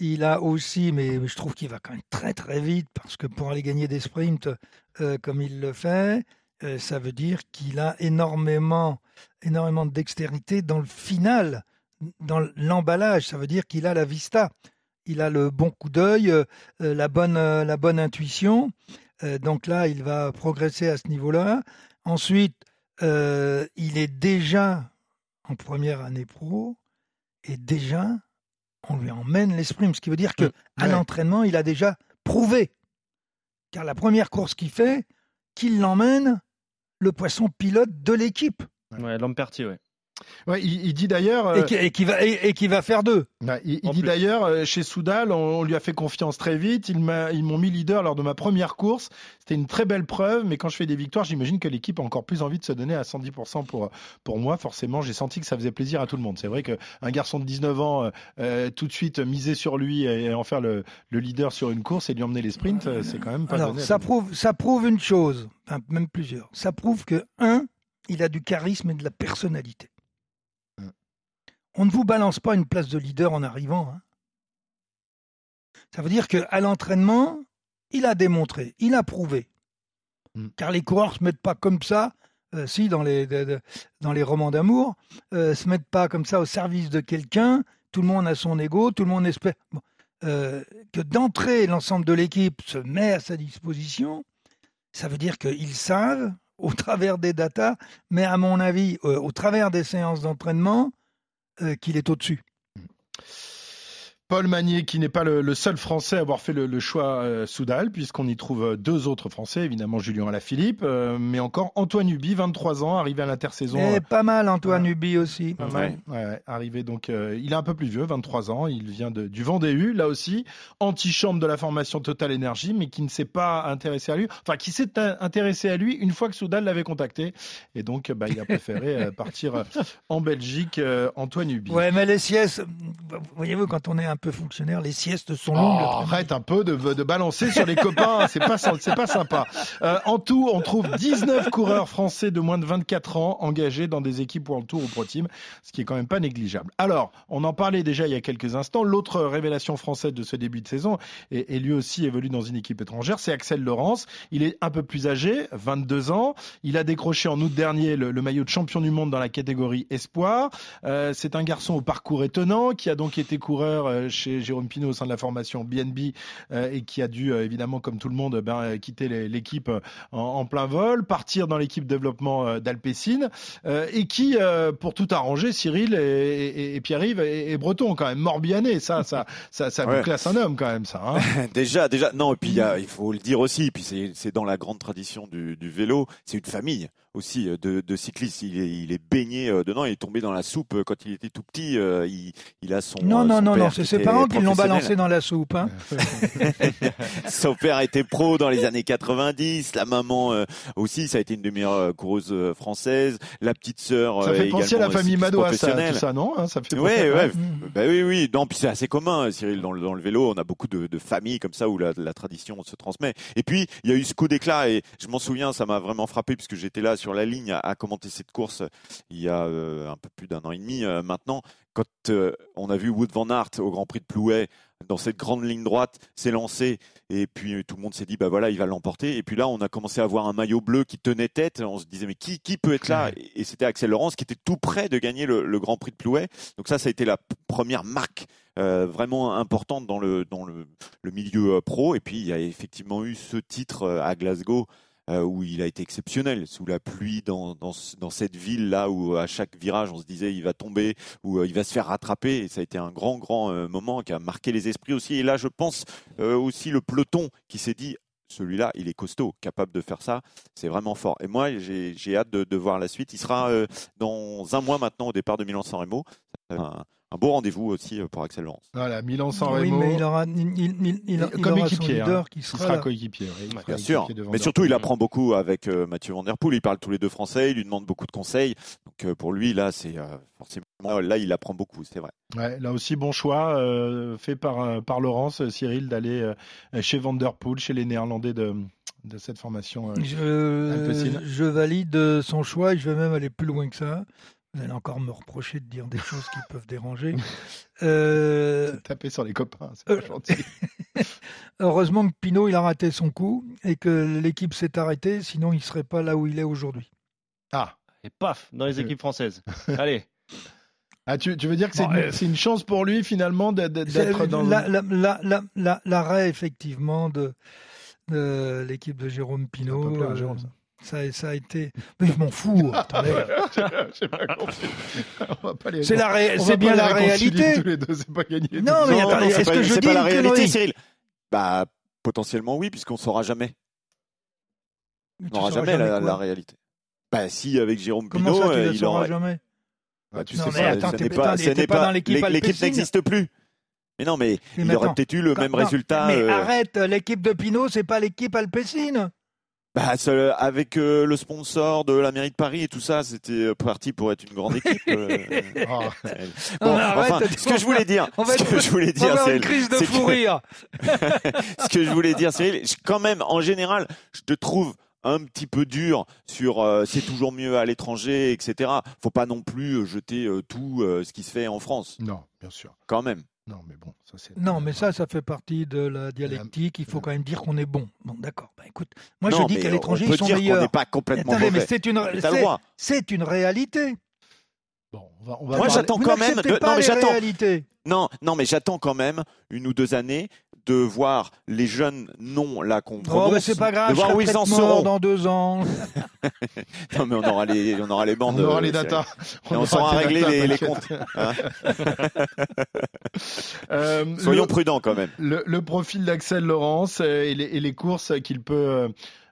Speaker 2: il a aussi, mais, je trouve qu'il va quand même très très vite parce que pour aller gagner des sprints euh, comme il le fait, ça veut dire qu'il a énormément, énormément de dextérité dans le final, dans l'emballage. Ça veut dire qu'il a la vista, il a le bon coup d'œil, la bonne, intuition. Donc là, il va progresser à ce niveau-là. Ensuite, il est déjà en première année pro et déjà on lui emmène les sprints, ce qui veut dire que à
Speaker 1: Ouais.
Speaker 2: l'entraînement il a déjà prouvé, car la première course qu'il fait, qu'il l'emmène le poisson pilote de l'équipe
Speaker 4: Ouais, Lamperti, ouais.
Speaker 1: Ouais, il, il dit d'ailleurs. euh,
Speaker 2: et, qui, et qui va et, et qui va faire deux.
Speaker 1: Ouais, il, dit d'ailleurs, euh, chez Soudal, on, on lui a fait confiance très vite. Ils m'a- ils m'ont mis leader lors de ma première course. C'était une très belle preuve, mais quand je fais des victoires, j'imagine que l'équipe a encore plus envie de se donner à 110% pour, pour moi. Forcément, j'ai senti que ça faisait plaisir à tout le monde. C'est vrai qu'un garçon de 19 ans, euh, euh, tout de suite miser sur lui et en faire le, le leader sur une course et lui emmener les sprints, euh, c'est quand même pas
Speaker 2: Alors
Speaker 1: donné
Speaker 2: ça prouve ça prouve une chose, enfin, même plusieurs. Ça prouve que un, il a du charisme et de la personnalité. On ne vous balance pas une place de leader en arrivant. hein. Ça veut dire qu'à l'entraînement, il a démontré, il a prouvé.
Speaker 1: Mm.
Speaker 2: Car les coureurs se mettent pas comme ça, euh, si dans les, de- de- dans les romans d'amour, euh, se mettent pas comme ça au service de quelqu'un. Tout le monde a son ego, tout le monde espère. Bon. Euh, que d'entrée, l'ensemble de l'équipe se met à sa disposition, ça veut dire qu'ils savent, au travers des datas, mais à mon avis, euh, au travers des séances d'entraînement, qu'il est au-dessus.
Speaker 1: Paul Magnier, qui n'est pas le, le seul Français à avoir fait le, le choix euh, Soudal, puisqu'on y trouve euh, deux autres Français, évidemment Julien Alaphilippe, euh, mais encore Antoine Huby, 23 ans, arrivé à l'intersaison.
Speaker 2: Et
Speaker 1: euh,
Speaker 2: pas mal, Antoine. Huby aussi.
Speaker 1: Pas mal. Ouais, ouais, arrivé donc, euh, il est un peu plus vieux, 23 ans. Il vient de, du Vendée-U, là aussi, antichambre de la formation Total Energy, mais qui ne s'est pas intéressé à lui. Enfin, qui s'est in- intéressé à lui une fois que Soudal l'avait contacté. Et donc, bah, il a préféré partir en Belgique, euh, Antoine Huby.
Speaker 2: Ouais, mais les siestes, voyez-vous, quand on est un un peu fonctionnaire. Les siestes sont longues.
Speaker 1: Oh, arrête un peu de, de balancer sur les copains, c'est pas, c'est pas sympa. Euh, en tout, on trouve 19 coureurs français de moins de 24 ans engagés dans des équipes World Tour ou Pro Team, ce qui est quand même pas négligeable. Alors, on en parlait déjà il y a quelques instants. L'autre révélation française de ce début de saison, et, et lui aussi évolue dans une équipe étrangère, c'est Axel Laurence. Il est un peu plus âgé, 22 ans. Il a décroché en août dernier le, le maillot de champion du monde dans la catégorie espoir. Euh, c'est un garçon au parcours étonnant qui a donc été coureur euh, chez Jérôme Pinault au sein de la formation BNB euh, et qui a dû euh, évidemment, comme tout le monde, ben, quitter l'équipe en, en, plein vol, partir dans l'équipe développement d'Alpecin et qui, pour tout arranger, Cyril et, et, et Pierre-Yves est, breton quand même, morbihanais. Ça, ça, ça, ça ouais. vous classe un homme quand même, ça. Hein
Speaker 3: déjà, déjà, non. Et puis il, y a, il faut le dire aussi. Puis c'est dans la grande tradition du, du vélo. C'est une famille aussi de, de cyclistes. Il est, il est baigné dedans. Il est tombé dans la soupe quand il était tout petit. Il, il a son.
Speaker 2: Non, non,
Speaker 3: son
Speaker 2: non, non. C'est ses parents qui l'ont balancé dans la soupe. Hein.
Speaker 3: son père était pro dans les années 90. La maman euh, aussi, ça a été une des meilleures coureuses euh, françaises. La petite sœur.
Speaker 1: Ça fait
Speaker 3: euh,
Speaker 1: penser à la famille Madoua, ça, tout ça, non hein, Ça
Speaker 3: fait. Ouais, ouais. Mmh. Bah oui, oui. Non, puis c'est assez commun, Cyril, dans le, dans le vélo. On a beaucoup de, de familles comme ça où la, la, tradition se transmet. Et puis, il y a eu ce coup d'éclat et je m'en souviens, ça m'a vraiment frappé puisque j'étais là sur la ligne à, commenter cette course il y a euh, un peu plus d'un an et demi euh, maintenant. Quand euh, on a vu Wood Van Aert au Grand Prix de Plouay dans cette grande ligne droite s'est lancé et puis tout le monde s'est dit bah voilà il va l'emporter. Et puis là on a commencé à voir un maillot bleu qui tenait tête. On se disait mais qui, qui peut être là? Et, c'était Axel Laurence qui était tout près de gagner le, le, Grand Prix de Plouay. Donc ça ça a été la première marque euh, vraiment importante dans le dans le, le milieu pro. Et puis il y a effectivement eu ce titre à Glasgow où il a été exceptionnel sous la pluie dans, cette ville là où à chaque virage on se disait il va tomber ou euh, il va se faire rattraper et ça a été un grand grand euh, moment qui a marqué les esprits aussi et là je pense euh, aussi le peloton qui s'est dit celui-là, il est costaud, capable de faire ça. C'est vraiment fort. Et moi, j'ai hâte de, voir la suite. Il sera euh, dans un mois maintenant au départ de Milan-San Remo. Un, beau rendez-vous aussi pour Axel Laurence.
Speaker 1: Voilà, Milan-San Remo.
Speaker 2: Oui, mais il aura, il, il, il,
Speaker 1: comme
Speaker 2: aura son leader
Speaker 1: hein.
Speaker 2: qui sera,
Speaker 1: sera coéquipier.
Speaker 3: Oui, Bien sûr. Mais surtout, il apprend beaucoup avec euh, Mathieu Van Der Poel. Ils parlent tous les deux français. Il lui demande beaucoup de conseils. Donc euh, pour lui, là, c'est euh, forcément là, il apprend beaucoup. C'est vrai.
Speaker 1: Ouais, là aussi, bon choix euh, fait par par Laurence Cyril d'aller chez Van Der Poel, chez les Néerlandais de de cette formation.
Speaker 2: je, je valide son choix et je vais même aller plus loin que ça. Vous allez encore me reprocher de dire des choses qui peuvent déranger.
Speaker 1: Euh... Taper sur les copains, c'est pas gentil.
Speaker 2: Heureusement que Pinot il a raté son coup et que l'équipe s'est arrêtée, sinon il serait pas là où il est aujourd'hui.
Speaker 1: Ah.
Speaker 4: Et paf, dans les équipes françaises. Allez.
Speaker 1: Ah, tu, tu, veux dire que c'est bon, une, euh... une, chance pour lui finalement d'être dans
Speaker 2: l'arrêt la, la, la, la, effectivement de, de l'équipe de Jérôme Pinot.
Speaker 1: Ça.
Speaker 2: Ça, ça, a été. Mais je m'en fous. C'est la ré... c'est bien la réalité.
Speaker 1: Tous les deux, c'est pas gagné.
Speaker 2: Non, mais attendez, est-ce que je
Speaker 3: dis
Speaker 2: pas
Speaker 3: la réalité, Cyril Bah potentiellement oui, puisqu'on saura jamais. On n'aura jamais, jamais la, la, réalité. Bah si, avec Jérôme
Speaker 2: Comment
Speaker 3: Pinot,
Speaker 2: ça, tu
Speaker 3: euh,
Speaker 2: il aura jamais.
Speaker 3: Bah, tu
Speaker 2: non,
Speaker 3: sais
Speaker 2: mais attends,
Speaker 3: n'est pas, ce n'est
Speaker 2: pas,
Speaker 3: pas
Speaker 2: dans l'équipe
Speaker 3: l'équipe n'existe plus. Mais non, mais, mais il aurait peut-être eu le
Speaker 2: quand,
Speaker 3: même
Speaker 2: non,
Speaker 3: résultat.
Speaker 2: Mais
Speaker 3: euh...
Speaker 2: arrête, l'équipe de Pinot, c'est pas l'équipe Alpecin.
Speaker 3: Bah, avec euh, le sponsor de la mairie de Paris et tout ça, c'était parti pour être une grande équipe. Euh... oh. bon, arrête, enfin, ce que je voulais dire, ce que je voulais dire,
Speaker 2: c'est une crise de fou rire.
Speaker 3: ce que je voulais dire, c'est quand même, en général, je te trouve un petit peu dur sur euh, c'est toujours mieux à l'étranger, etc. Faut pas non plus jeter euh, tout euh, ce qui se fait en France.
Speaker 1: Non, bien sûr.
Speaker 3: Quand même.
Speaker 1: Non, mais bon, ça c'est.
Speaker 2: Non, mais ça, ça fait partie de la dialectique. Il faut quand même dire qu'on est bon. Bon, d'accord. Bah, écoute, moi
Speaker 3: non,
Speaker 2: je dis qu'à l'étranger
Speaker 3: ils
Speaker 2: sont
Speaker 3: dire
Speaker 2: meilleurs.
Speaker 3: On n'est pas complètement mauvais.
Speaker 2: mais c'est une, c'est une réalité.
Speaker 1: Bon, on va, on va
Speaker 3: moi j'attends quand même.
Speaker 2: De...
Speaker 3: non, mais j'attends.
Speaker 2: Réalités.
Speaker 3: Non, non, mais j'attends quand même une ou deux années de voir les jeunes là qu'on prononce.
Speaker 2: Oh, mais c'est pas grave,
Speaker 3: de voir
Speaker 2: je
Speaker 3: où ils en
Speaker 2: mort
Speaker 3: seront
Speaker 2: dans deux ans.
Speaker 3: non, mais on aura les, on aura les bandes.
Speaker 1: On aura les datas.
Speaker 3: On, on saura régler
Speaker 1: data,
Speaker 3: les, les, comptes. Hein euh, Soyons le, prudents quand même.
Speaker 1: Le, le profil d'Axel Laurence et les, et les courses qu'il peut.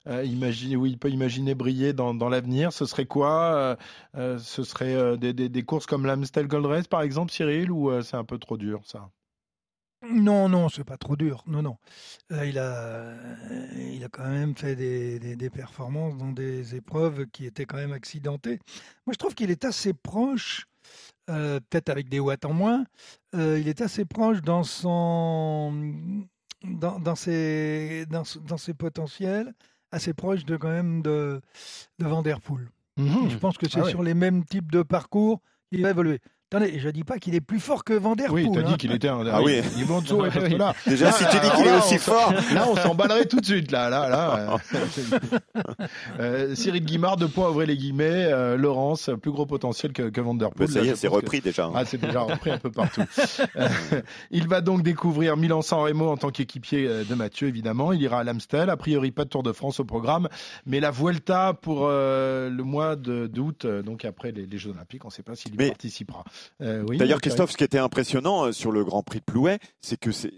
Speaker 1: Euh, imaginer, oui, il peut imaginer briller dans, dans l'avenir. Ce serait quoi euh, Ce serait euh, des, des, des, courses comme l'Amstel Gold Race, par exemple, Cyril, ou euh, c'est un peu trop dur, ça?
Speaker 2: Non, non, c'est pas trop dur. Non, non. Euh, il, a, il a quand même fait des, des, des, performances dans des épreuves qui étaient quand même accidentées. Moi, je trouve qu'il est assez proche euh, peut-être avec des watts en moins, euh, il est assez proche dans son dans, dans ses dans, dans, ses potentiels, assez proche de quand même de de Vanderpool.
Speaker 1: Mhm.
Speaker 2: Je pense que c'est
Speaker 1: Ah ouais.
Speaker 2: sur les mêmes types de parcours qu'il va évoluer. Attendez, je dis pas qu'il est plus fort que Vanderpool.
Speaker 1: Oui, t'as
Speaker 2: hein.
Speaker 1: dit qu'il était un
Speaker 3: Ah oui.
Speaker 1: Il est parce que là,
Speaker 3: Déjà,
Speaker 1: là,
Speaker 3: si tu dis qu'il est aussi fort.
Speaker 1: Là, on s'emballerait tout de suite. Là, là, là. euh, euh, Cyril Guimard, deux points, ouvrez les guillemets. euh, Laurence, plus gros potentiel que, que Van Der Poel.
Speaker 3: Mais ça y est, c'est
Speaker 1: que-
Speaker 3: repris déjà. hein.
Speaker 1: Ah, c'est déjà repris un peu partout. Euh, il va donc découvrir Milan-San Remo en tant qu'équipier de Mathieu, évidemment. Il ira à l'Amstel. A priori, pas de Tour de France au programme. Mais la Vuelta pour euh, le mois d'août, donc après les, les Jeux Olympiques, on ne sait pas s'il y
Speaker 3: Mais-
Speaker 1: participera. Euh, oui,
Speaker 3: D'ailleurs, Christophe, ce qui était impressionnant euh, sur le Grand Prix de Plouet, c'est que c'est-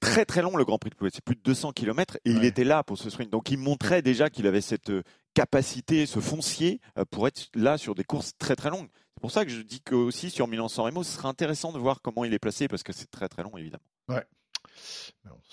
Speaker 3: très très long le Grand Prix de Plouet. C'est plus de 200 km et il était là pour ce sprint. Donc il montrait déjà qu'il avait cette euh, capacité, ce foncier pour être là sur des courses très très longues. C'est pour ça que je dis que aussi sur Milan-San Remo, ce serait intéressant de voir comment il est placé parce que c'est très très long évidemment.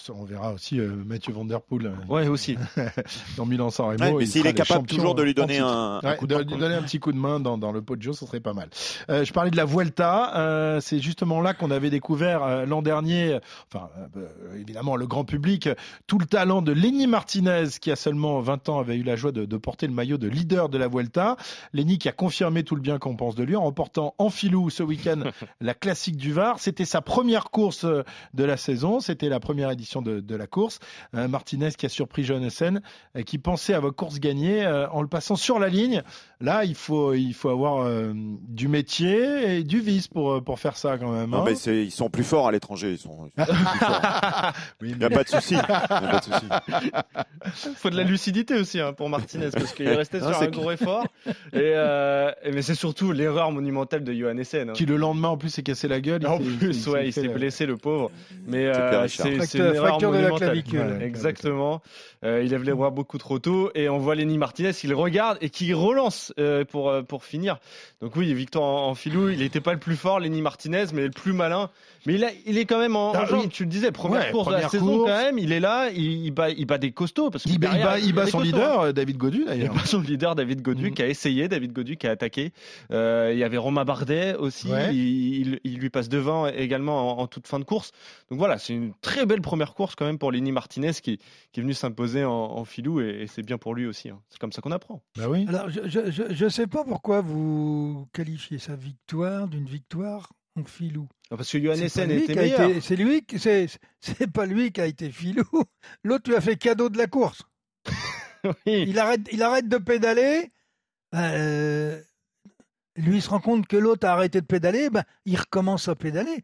Speaker 1: On verra aussi euh, Mathieu Van Der Poel euh,
Speaker 4: Ouais, aussi.
Speaker 1: dans Milan-San Remo.
Speaker 3: Ouais, s'il est
Speaker 1: le
Speaker 3: capable toujours de lui
Speaker 1: en
Speaker 3: donner un, un
Speaker 1: Ouais,
Speaker 3: coup
Speaker 1: de,
Speaker 3: de
Speaker 1: lui
Speaker 3: main.
Speaker 1: donner un petit coup de main dans, dans le Poggio, ce serait pas mal. Euh, je parlais de la Vuelta, euh, c'est justement là qu'on avait découvert euh, l'an dernier, enfin euh, évidemment le grand public, tout le talent de Lenny Martinez qui a seulement 20 ans avait eu la joie de, de porter le maillot de leader de la Vuelta. Lenny qui a confirmé tout le bien qu'on pense de lui en remportant en filou ce week-end la classique du Var. C'était sa première course euh, de la saison, c'était la première édition de, de la course. Euh, Martinez qui a surpris Johannessen, euh, qui pensait avoir course gagnée euh, en le passant sur la ligne. Là, il faut, il faut avoir euh, du métier et du vice pour, pour faire ça quand même.
Speaker 3: Non,
Speaker 1: hein.
Speaker 3: mais c'est- ils sont plus forts à l'étranger. Ils sont, ils Il n'y a pas de souci. Il
Speaker 4: faut de la lucidité aussi hein, pour Martinez parce qu'il est resté
Speaker 3: Non,
Speaker 4: sur un gros effort. Et, euh, mais c'est surtout l'erreur monumentale de Johan Essen. hein.
Speaker 1: Qui le lendemain en plus s'est cassé la gueule. il
Speaker 4: En
Speaker 1: s'est-
Speaker 4: plus, ouais, il
Speaker 1: fait
Speaker 4: s'est
Speaker 1: le-
Speaker 4: blessé le pauvre. Mais euh,
Speaker 3: Richard.
Speaker 2: Fracture- fracture de la clavicule.
Speaker 1: Ouais,
Speaker 4: Exactement. Euh, il lève les bras beaucoup trop tôt et on voit Lenny Martinez, il regarde et qui relance euh, pour euh, pour finir. Donc oui, victoire en, en filou. Il n'était pas le plus fort, Lenny Martinez, mais le plus malin. Mais il, a, il est quand même en,
Speaker 1: Ah,
Speaker 4: en jeu.
Speaker 1: oui.
Speaker 4: Tu le disais, première
Speaker 1: Ouais,
Speaker 4: course de la saison quand même. Il est là, il, il bat, il bat des costauds parce que
Speaker 1: Il, bat- il
Speaker 4: derrière,
Speaker 1: bat, il son
Speaker 4: costauds,
Speaker 1: leader, David Godu
Speaker 4: Il
Speaker 1: d'ailleurs.
Speaker 4: bat son leader David Godu qui a essayé, David Godu qui a attaqué. Euh, il y avait Romain Bardet aussi,
Speaker 1: Ouais.
Speaker 4: il, il- il lui passe devant également en, en toute fin de course. Donc voilà, c'est une très belle première course quand même pour Lenny Martinez qui, qui est venu s'imposer en, en filou et, et c'est bien pour lui aussi. hein. C'est comme ça qu'on apprend.
Speaker 1: Bah oui.
Speaker 2: Alors, je je, je, je sais pas pourquoi vous qualifiez sa victoire d'une victoire en filou.
Speaker 4: Ah, Parce que Johan
Speaker 2: C'est
Speaker 4: Essen
Speaker 2: pas lui
Speaker 4: était meilleur.
Speaker 2: C'est lui, c'est c'est pas lui qui a été filou. L'autre lui a fait cadeau de la course.
Speaker 4: Oui.
Speaker 2: Il arrête, il arrête de pédaler. euh, lui il se rend compte que l'autre a arrêté de pédaler. Ben, il recommence à pédaler.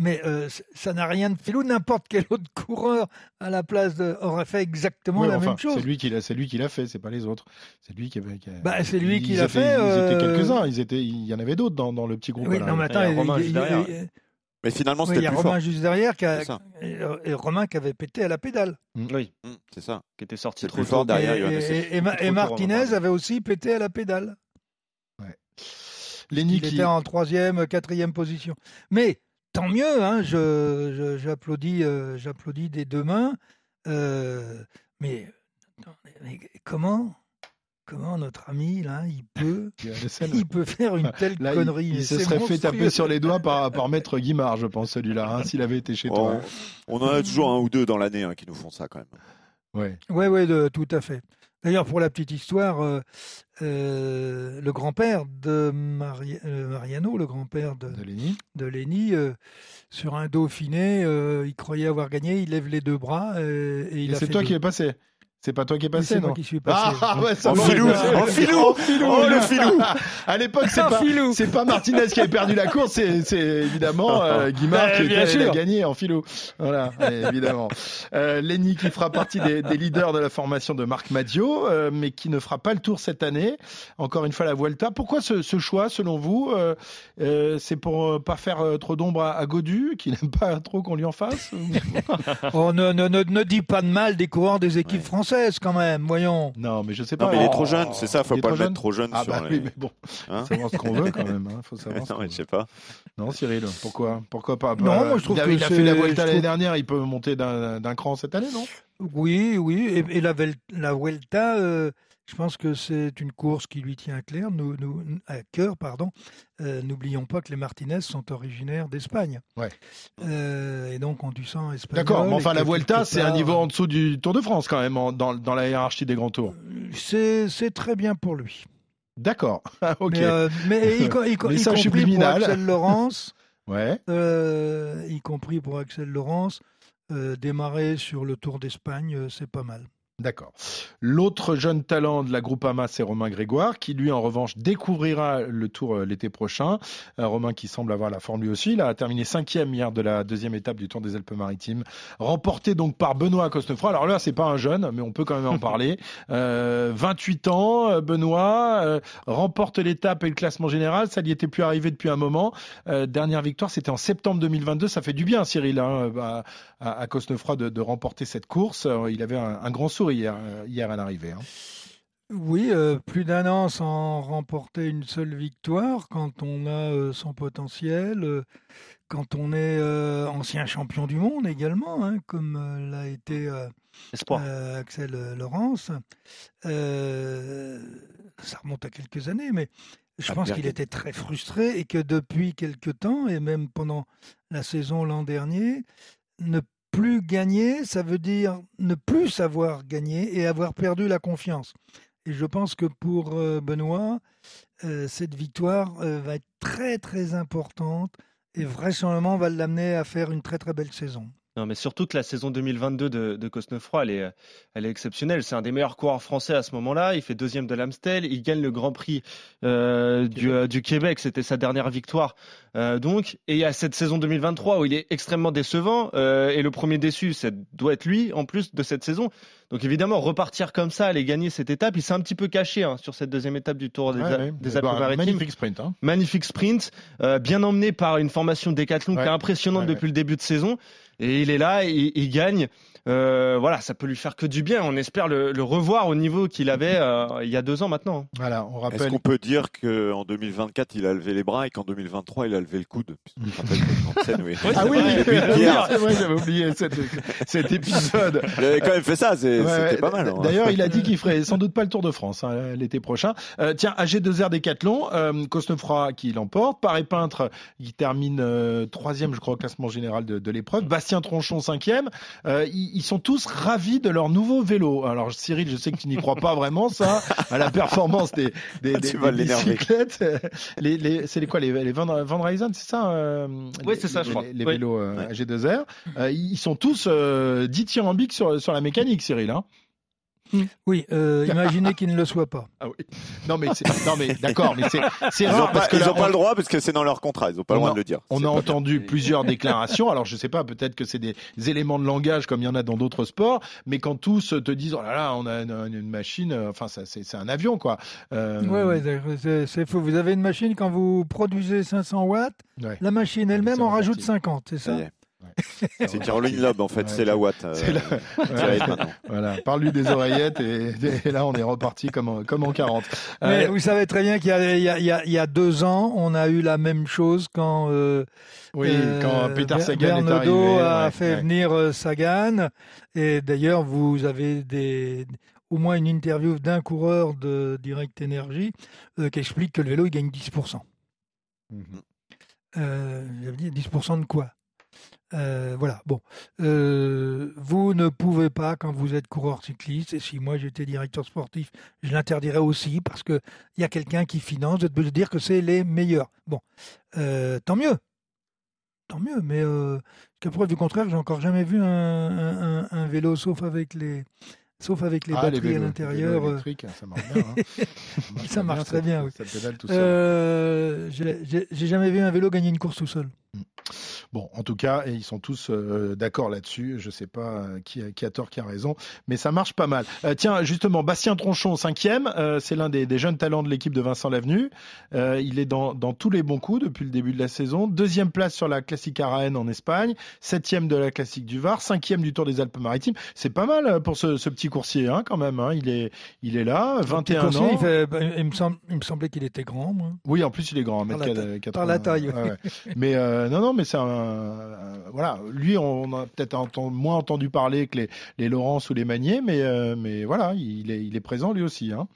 Speaker 2: Mais euh, ça n'a rien de filou. N'importe quel autre coureur à la place de, aurait fait exactement
Speaker 1: Oui,
Speaker 2: la
Speaker 1: enfin,
Speaker 2: même chose.
Speaker 1: C'est lui qui l'a, c'est lui qui l'a fait, c'est pas les autres. C'est lui qui avait. qui a-
Speaker 2: Bah, c'est lui
Speaker 1: ils
Speaker 2: qui l'a fait,
Speaker 1: Ils étaient
Speaker 2: euh,
Speaker 1: quelques-uns. Ils étaient. Il y en avait d'autres dans, dans le petit groupe.
Speaker 2: Oui,
Speaker 1: là.
Speaker 2: non, mais
Speaker 4: Il y a
Speaker 2: attends,
Speaker 4: Romain
Speaker 2: il-
Speaker 4: juste derrière.
Speaker 3: Mais finalement,
Speaker 2: oui,
Speaker 3: c'était
Speaker 2: il y a
Speaker 3: plus
Speaker 2: Romain
Speaker 3: fort.
Speaker 2: juste derrière qui a, et, Romain qui avait pété à la pédale.
Speaker 4: Oui,
Speaker 3: Hum, C'est ça.
Speaker 4: qui était sorti trop
Speaker 3: plus fort derrière.
Speaker 2: et,
Speaker 3: Johan
Speaker 2: et-
Speaker 3: Essen.
Speaker 2: et- et Ma-
Speaker 4: Trop
Speaker 2: et
Speaker 4: tôt,
Speaker 2: Martinez avait aussi pété à la pédale.
Speaker 1: Lenny
Speaker 2: Il
Speaker 1: qui.
Speaker 2: était en troisième, quatrième position. Mais tant mieux, hein, je, je- j'applaudis, euh, j'applaudis des deux mains. Euh, mais, comment, comment notre ami là, il peut, il peut faire une telle
Speaker 1: Là,
Speaker 2: connerie?
Speaker 1: il, se serait fait taper sur les doigts par, par Maître Guimard, je pense, celui-là, hein, s'il avait été chez toi.
Speaker 3: On, en a toujours un ou deux dans l'année hein, qui nous font ça quand même.
Speaker 1: Ouais.
Speaker 2: Oui, de- tout à fait. D'ailleurs, pour la petite histoire, euh, euh, le grand-père de Mari- euh, Mariano, le grand-père de,
Speaker 1: De
Speaker 2: euh, sur un Dauphiné, il croyait avoir gagné, il lève les deux bras et il
Speaker 1: Et c'est toi qui es passé. C'est pas toi qui es passé,
Speaker 2: c'est
Speaker 1: non
Speaker 2: moi qui suis passé.
Speaker 1: Ah, ouais, ça
Speaker 3: En filou, en filou.
Speaker 1: En filou,
Speaker 3: Oh, le filou.
Speaker 1: À l'époque, c'est pas,
Speaker 2: filou.
Speaker 1: c'est pas Martinez qui avait perdu la course, c'est, c'est évidemment euh, Guimard
Speaker 2: Ben,
Speaker 1: qui était- gagné en filou. Voilà, évidemment. Euh, Lenny qui fera partie des, des leaders de la formation de Marc Madio, euh, mais qui ne fera pas le tour cette année. Encore une fois, la Vuelta. Pourquoi ce, ce choix, selon vous Euh, euh, C'est pour euh, pas faire euh, trop d'ombre à, à Godu, qui n'aime pas trop qu'on lui en fasse
Speaker 2: Oh, ne, ne, ne, ne dis pas de mal des coureurs des équipes françaises quand même, voyons.
Speaker 1: Non, mais je sais pas.
Speaker 3: Non, mais il est trop jeune, c'est ça, faut
Speaker 1: il est
Speaker 3: pas
Speaker 1: trop
Speaker 3: le mettre
Speaker 1: jeune
Speaker 3: trop jeune
Speaker 1: Ah
Speaker 3: sur
Speaker 1: bah
Speaker 3: les.
Speaker 1: oui, mais bon,
Speaker 3: Hein
Speaker 1: faut savoir ce qu'on veut quand même. Hein. Faut savoir
Speaker 3: non, mais je sais pas.
Speaker 1: Non, Cyril, pourquoi? Pourquoi pas?
Speaker 2: Non,
Speaker 1: Euh,
Speaker 2: moi, je trouve
Speaker 1: il a,
Speaker 2: que
Speaker 1: il a fait la Vuelta l'année
Speaker 2: trouve-
Speaker 1: dernière, il peut monter d'un cran cette année, non?
Speaker 2: Oui, oui, et, et la, Vel- la Vuelta, euh, Je pense que c'est une course qui lui tient à, clair, nous, nous, à cœur. pardon. Euh, N'oublions pas que les Martinez sont originaires d'Espagne.
Speaker 1: Ouais.
Speaker 2: Euh, et donc ont du sang espagnol.
Speaker 1: D'accord, mais enfin la Vuelta, c'est un niveau en dessous du Tour de France quand même, en- dans, dans la hiérarchie des grands tours.
Speaker 2: C'est c'est très bien pour lui.
Speaker 1: D'accord, Ah, ok.
Speaker 2: Mais, euh, mais y, y compris pour. Axel Laurence,
Speaker 1: Ouais.
Speaker 2: euh, y compris pour Axel Laurence, euh, démarrer sur le Tour d'Espagne, euh, c'est pas mal.
Speaker 1: D'accord. L'autre jeune talent de la Groupama, c'est Romain Grégoire, qui lui, en revanche, découvrira le Tour euh, l'été prochain. Euh, Romain qui semble avoir la forme lui aussi. Il a terminé cinquième hier de la deuxième étape du Tour des Alpes-Maritimes, remporté donc par Benoît Cosnefroy. Alors là, c'est pas un jeune, mais on peut quand même en parler. Euh, 28 ans, euh, Benoît euh, remporte l'étape et le classement général. Ça n'y était plus arrivé depuis un moment. Dernière victoire, c'était en septembre 2022. Ça fait du bien, Cyril, hein, à, à de, de remporter cette course. Il avait un, un grand sourire hier, euh, hier à l'arrivée. hein.
Speaker 2: Oui, euh, plus d'un an sans remporter une seule victoire, quand on a euh, son potentiel, euh, quand on est euh, ancien champion du monde également, hein, comme euh, l'a été euh,
Speaker 4: Espoir.
Speaker 2: euh, Axel Laurence. Euh, ça remonte à quelques années, mais je
Speaker 3: À
Speaker 2: pense qu'il était très frustré et que depuis quelque temps, et même pendant la saison l'an dernier, ne plus gagner, ça veut dire ne plus savoir gagner et avoir perdu la confiance. Et je pense que pour euh, Benoît, euh, cette victoire euh, va être très très importante et vraisemblablement va l'amener à faire une très très belle saison.
Speaker 4: Non, mais surtout que la saison 2022 de, de Cosnefroy, elle est, elle est exceptionnelle. C'est un des meilleurs coureurs français à ce moment-là. Il fait deuxième de l'Amstel. Il gagne le Grand Prix euh, du, euh, du Québec. C'était sa dernière victoire. Euh, donc, et il y a cette saison 2023 où il est extrêmement décevant. et le premier déçu, ça doit être lui en plus de cette saison. Donc évidemment, repartir comme ça, aller gagner cette étape, il s'est un petit peu caché hein, sur cette deuxième étape du Tour des,
Speaker 1: Ouais,
Speaker 4: A-
Speaker 1: ouais.
Speaker 4: des
Speaker 1: Bah,
Speaker 4: Alpes-Maritimes.
Speaker 1: magnifique sprint. Hein.
Speaker 4: Magnifique sprint, bien emmené par une formation Décathlon qui est impressionnante depuis le début de saison. Et il est là, il, il gagne. Euh, voilà, ça peut lui faire que du bien. On espère le, le revoir au niveau qu'il avait euh, il y a deux ans maintenant.
Speaker 1: Voilà, on
Speaker 3: Est-ce
Speaker 1: rappelle.
Speaker 3: qu'on peut dire qu'en 2024, il a levé les bras et qu'en 2023, il a levé le coude? Scène, oui.
Speaker 1: Ah oui, oui, j'avais oublié cet, cet épisode.
Speaker 3: Il avait quand même fait ça,
Speaker 1: Ouais,
Speaker 3: c'était pas mal. hein.
Speaker 1: D'ailleurs, il a dit qu'il ferait sans doute pas le Tour de France hein, l'été prochain. Euh, tiens, AG2R Décathlon, euh, Cosnefroy qui l'emporte, Paré Peintre qui termine euh, troisième, je crois, au classement général de, de l'épreuve, Bastien Tronchon cinquième. Euh, ils, sont tous ravis de leur nouveau vélo. Alors Cyril, je sais que tu n'y crois pas vraiment ça, à la performance des, des,
Speaker 3: Tu
Speaker 1: des- des bicyclettes. Les, les, c'est les quoi les, les Van, Van Ryzen, c'est ça euh,
Speaker 4: Oui, c'est ça, je
Speaker 1: les-
Speaker 4: crois.
Speaker 1: Les,
Speaker 4: Oui.
Speaker 1: vélos euh, AG2R. Euh, ils sont tous euh, dithyrambiques sur, sur la mécanique, Cyril. Hein
Speaker 2: Oui, euh, imaginez qu'il ne le soit pas.
Speaker 1: ah oui. Non mais c'est, non mais d'accord, mais c'est, c'est
Speaker 3: Ils
Speaker 1: rare
Speaker 3: n'ont
Speaker 1: parce
Speaker 3: pas,
Speaker 1: que
Speaker 3: ils
Speaker 1: là,
Speaker 3: ont pas
Speaker 1: on-
Speaker 3: le droit parce que c'est dans leur contrat. Ils n'ont pas le droit
Speaker 1: a-
Speaker 3: de le dire.
Speaker 1: On
Speaker 3: C'est
Speaker 1: a entendu plusieurs déclarations. Alors je sais pas, peut-être que c'est des éléments de langage comme il y en a dans d'autres sports, mais quand tous te disent oh là là, on a une, une machine, euh, enfin ça, c'est, c'est un avion quoi. Euh,
Speaker 2: Oui, ouais, d'accord, c'est c'est faux. Vous avez une machine, quand vous produisez 500 watts,
Speaker 1: ouais.
Speaker 2: la machine elle-même
Speaker 1: Ça
Speaker 2: en rajoute
Speaker 1: partir.
Speaker 2: 50, c'est
Speaker 3: Ça? C'est Caroline Loeb en fait,
Speaker 1: Ouais,
Speaker 3: c'est la Watt. euh,
Speaker 1: la-. Voilà, parle-lui des oreillettes et, et là on est reparti comme en, comme en 40.
Speaker 2: Mais
Speaker 1: Euh,
Speaker 2: vous savez très bien qu'il y, a- il y y a- deux ans, on a eu la même chose quand, euh,
Speaker 1: oui,
Speaker 2: euh,
Speaker 1: quand Peter
Speaker 2: Ber-
Speaker 1: Sagan est arrivé.
Speaker 2: a
Speaker 1: ouais,
Speaker 2: fait
Speaker 1: ouais.
Speaker 2: venir Sagan. Et d'ailleurs, vous avez des, au moins une interview d'un coureur de Direct Energy euh, qui explique que le vélo il gagne 10%.
Speaker 1: Mhm.
Speaker 2: Euh, j'avais dit 10% de quoi? Euh, voilà, bon. Euh, vous ne pouvez pas, quand vous êtes coureur cycliste, et si moi j'étais directeur sportif, je l'interdirais aussi parce qu'il y a quelqu'un qui finance, de de dire que c'est les meilleurs. Bon, Euh, tant mieux. Tant mieux, mais jusqu'à preuve du contraire, j'ai encore jamais vu un, un- un- un vélo sauf avec les, sauf avec les
Speaker 1: Ah,
Speaker 2: batteries
Speaker 1: vélos-
Speaker 2: à l'intérieur.
Speaker 1: ça marche bien. hein.
Speaker 2: Ça marche très bien, oui.
Speaker 1: Ça pédale tout seul.
Speaker 2: j'ai jamais vu un vélo gagner une course tout seul.
Speaker 1: Bon, en tout cas, ils sont tous euh, d'accord là-dessus. Je sais pas euh, qui, a- qui a tort, qui a raison, mais ça marche pas mal. Euh, tiens, justement, Bastien Tronchon, cinquième, c'est l'un des, des jeunes talents de l'équipe de Vincent Lavenu. Il est dans, dans tous les bons coups depuis le début de la saison. Deuxième place sur la Classique Araène en Espagne, septième de la Classique du Var, cinquième du Tour des Alpes-Maritimes. C'est pas mal pour ce, ce petit coursier, hein, quand même. hein. Il est, il est là, 21
Speaker 2: Coursier,
Speaker 1: ans.
Speaker 2: il, fait- bah, il me semble, il me semblait qu'il était grand, moi.
Speaker 1: Oui, en plus il est grand,
Speaker 2: Par la
Speaker 1: 1m80.
Speaker 2: taille- par la taille,
Speaker 1: ouais, ouais. Mais non, non, mais c'est un, voilà, lui, on a peut-être moins entendu parler que les, les Laurence ou les Magnier, mais, euh, mais voilà, il est, il est présent lui aussi. Hein.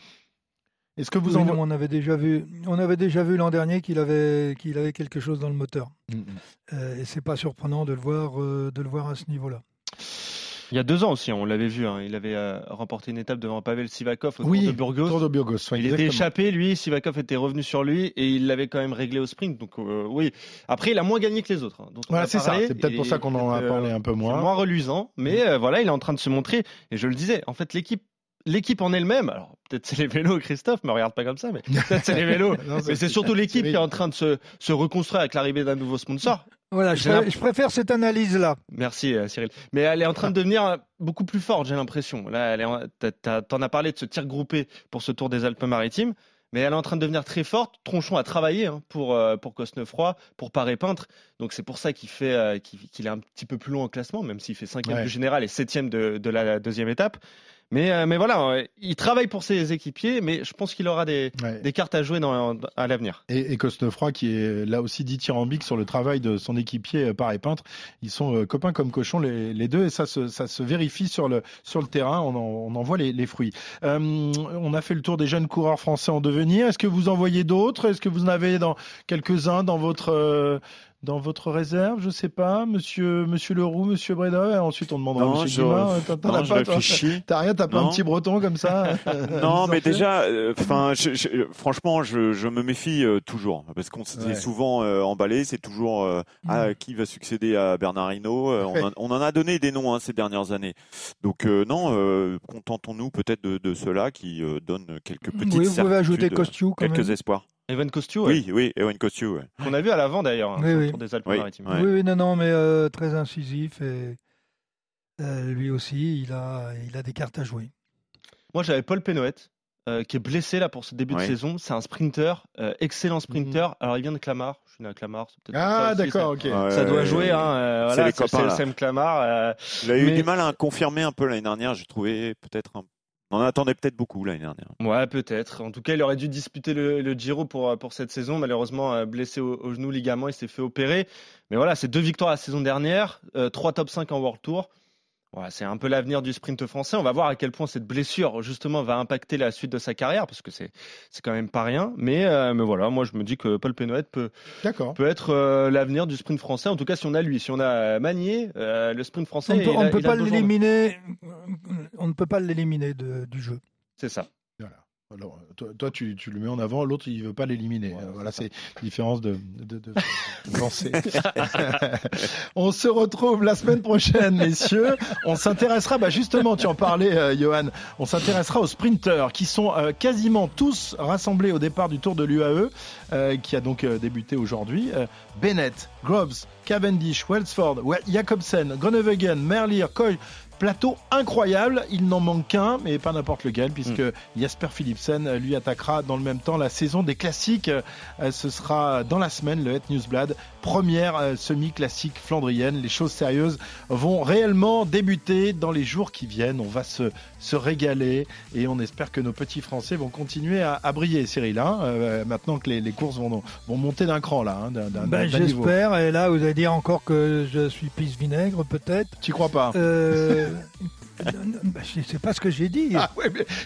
Speaker 2: Est-ce que vous en... on avait déjà vu, on avait déjà vu l'an dernier qu'il avait, qu'il avait quelque chose dans le moteur. Mm, mm. Euh, et c'est pas surprenant de le voir, euh, de le voir à ce niveau-là.
Speaker 4: Il y a deux ans aussi, on l'avait vu. Hein. il avait euh, remporté une étape devant Pavel Sivakov au Tour de Burgos.
Speaker 1: Tour de Burgos
Speaker 4: il était échappé, lui. Sivakov était revenu sur lui et il l'avait quand même réglé au sprint. Donc oui. Après, il a moins gagné que les autres.
Speaker 1: Hein, voilà, c'est ça. C'est peut-être pour ça qu'on en a parlé un peu moins.
Speaker 4: Moins reluisant, mais voilà, il est en train de se montrer. Et je le disais, en fait, l'équipe l'équipe en elle-même, alors peut-être c'est les vélos, Christophe, me regarde pas comme ça, mais peut-être c'est les vélos. mais c'est surtout l'équipe qui est en train de se, se reconstruire avec l'arrivée d'un nouveau sponsor.
Speaker 2: Voilà, je, préfère cette analyse-là.
Speaker 4: Merci euh, Cyril. Mais elle est en train de devenir euh, beaucoup plus forte, j'ai l'impression. Là, t'en as parlé de ce tir groupé pour ce Tour des Alpes-Maritimes, mais elle est en train de devenir très forte. Tronchon a travaillé hein, pour euh, pour Cosnefroy, pour Paré Peintre, donc c'est pour ça qu'il fait qu'il est un petit peu plus loin au classement, même s'il fait cinquième du général et septième de, de la deuxième étape. Mais, euh, mais voilà, euh, il travaille pour ses équipiers, mais je pense qu'il aura des, des, cartes à jouer dans, à l'avenir.
Speaker 1: Et, et Cosnefroy, qui est là aussi dithyrambique sur le travail de son équipier euh, par et peintre, ils sont copains comme cochons les, les, deux, et ça se, ça se vérifie sur le, sur le terrain, on en, on en voit les, les fruits. on a fait le tour des jeunes coureurs français en devenir, est-ce que vous en voyez d'autres? Est-ce que vous en avez dans quelques-uns dans votre dans votre réserve, je sais pas, monsieur, monsieur Leroux, monsieur Breda, et ensuite on demandera à monsieur Guimard. T'as pas, t'as rien, t'as pas un petit breton comme ça
Speaker 3: Non, mais déjà, euh, enfin, franchement, je, je, me méfie euh, toujours parce qu'on s'est souvent euh, emballé. C'est toujours ah, mm. qui va succéder à Bernard Hinault. On, en a donné des noms hein, ces dernières années. Donc non, contentons-nous peut-être de, de ceux-là qui donnent quelques petites. Oui, vous pouvez ajouter Costu, quelques espoirs.
Speaker 4: Evan Costu
Speaker 3: Oui, oui, Evan Costu. Ouais.
Speaker 4: On a vu à l'avant d'ailleurs,
Speaker 2: oui,
Speaker 4: oui. des Alpes-Maritimes.
Speaker 2: Oui, oui, non, non, mais euh, très incisif et euh, lui aussi, il a, il a des cartes à jouer.
Speaker 4: Moi, j'avais Paul Pénoët. Euh, qui est blessé là pour ce début de saison. C'est un sprinter, excellent sprinter. Mhm. Alors il vient de Clamart. Je suis né à Clamart.
Speaker 1: Ah d'accord, ok.
Speaker 4: ça doit jouer. Hein, voilà, c'est les copains. C'est le Clamart.
Speaker 3: il a eu du mal à confirmer un peu l'année dernière. J'ai trouvé peut-être un on en attendait peut-être beaucoup l'année dernière.
Speaker 4: Ouais, peut-être. En tout cas, il aurait dû disputer le, Giro pour, pour cette saison. Malheureusement, euh, blessé au, genou, ligament, il s'est fait opérer. Mais voilà, c'est deux victoires la saison dernière, euh, trois top 5 en World Tour c'est un peu l'avenir du sprint français. On va voir à quel point cette blessure justement va impacter la suite de sa carrière parce que c'est c'est quand même pas rien. Mais euh, mais voilà, moi je me dis que Paul Pénoët peut peut être euh, l'avenir du sprint français. En tout cas, si on a lui, si on a Magnier, euh, le sprint français,
Speaker 2: on, ne peut pas l'éliminer. On ne peut pas l'éliminer du jeu.
Speaker 4: C'est ça.
Speaker 1: Alors, toi, tu, tu, le mets en avant, l'autre, il veut pas l'éliminer. voilà, c'est différence de, de, de, pensée. on se retrouve la semaine prochaine, messieurs. On s'intéressera, bah justement, tu en parlais, euh, Johan, on s'intéressera aux sprinteurs qui sont euh, quasiment tous rassemblés au départ du Tour de l'UAE, euh, qui a donc débuté aujourd'hui. Bennett, Groves, Cavendish, Welsford, Jacobsen, Groenewegen, Merlier, Coy, Plateau incroyable, il n'en manque qu'un, mais pas n'importe lequel, puisque mm. Jasper Philipsen lui attaquera dans le même temps la saison des classiques. Euh, ce sera dans la semaine, le Het Newsblad, première euh, semi-classique flandrienne. Les choses sérieuses vont réellement débuter dans les jours qui viennent. On va se, se régaler et on espère que nos petits Français vont continuer à, briller, Cyril. Hein, euh, maintenant que les, courses vont, vont monter d'un cran là. Hein,
Speaker 2: ben, J'espère, et là vous allez dire encore que je suis pisse vinaigre peut-être.
Speaker 1: Tu crois pas?
Speaker 2: Ne sais pas ce que j'ai dit.
Speaker 1: Ah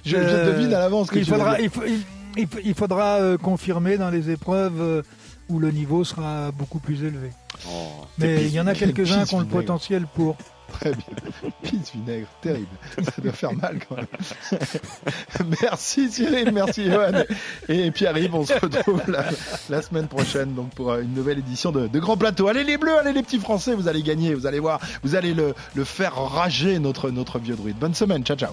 Speaker 1: je, devine à l'avance que
Speaker 2: il faudra, il, faudra euh, confirmer dans les épreuves euh, où le niveau sera beaucoup plus élevé. Oh, Mais il y en a quelques-uns qui ont le potentiel pour.
Speaker 1: Très bien. Pisse vinaigre, terrible. Ça doit faire mal quand même. merci Cyril, merci Johan. Et Pierre-Yves, on se retrouve la, semaine prochaine donc pour une nouvelle édition de, Grand Plateau. Allez les bleus, allez les petits français, vous allez gagner, vous allez voir, vous allez le, le faire rager notre, notre vieux druide. Bonne semaine, ciao ciao.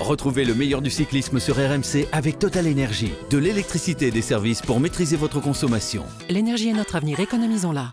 Speaker 9: Retrouvez le meilleur du cyclisme sur RMC avec Total Énergie. De l'électricité et des services pour maîtriser votre consommation.
Speaker 10: L'énergie est notre avenir, économisons-la.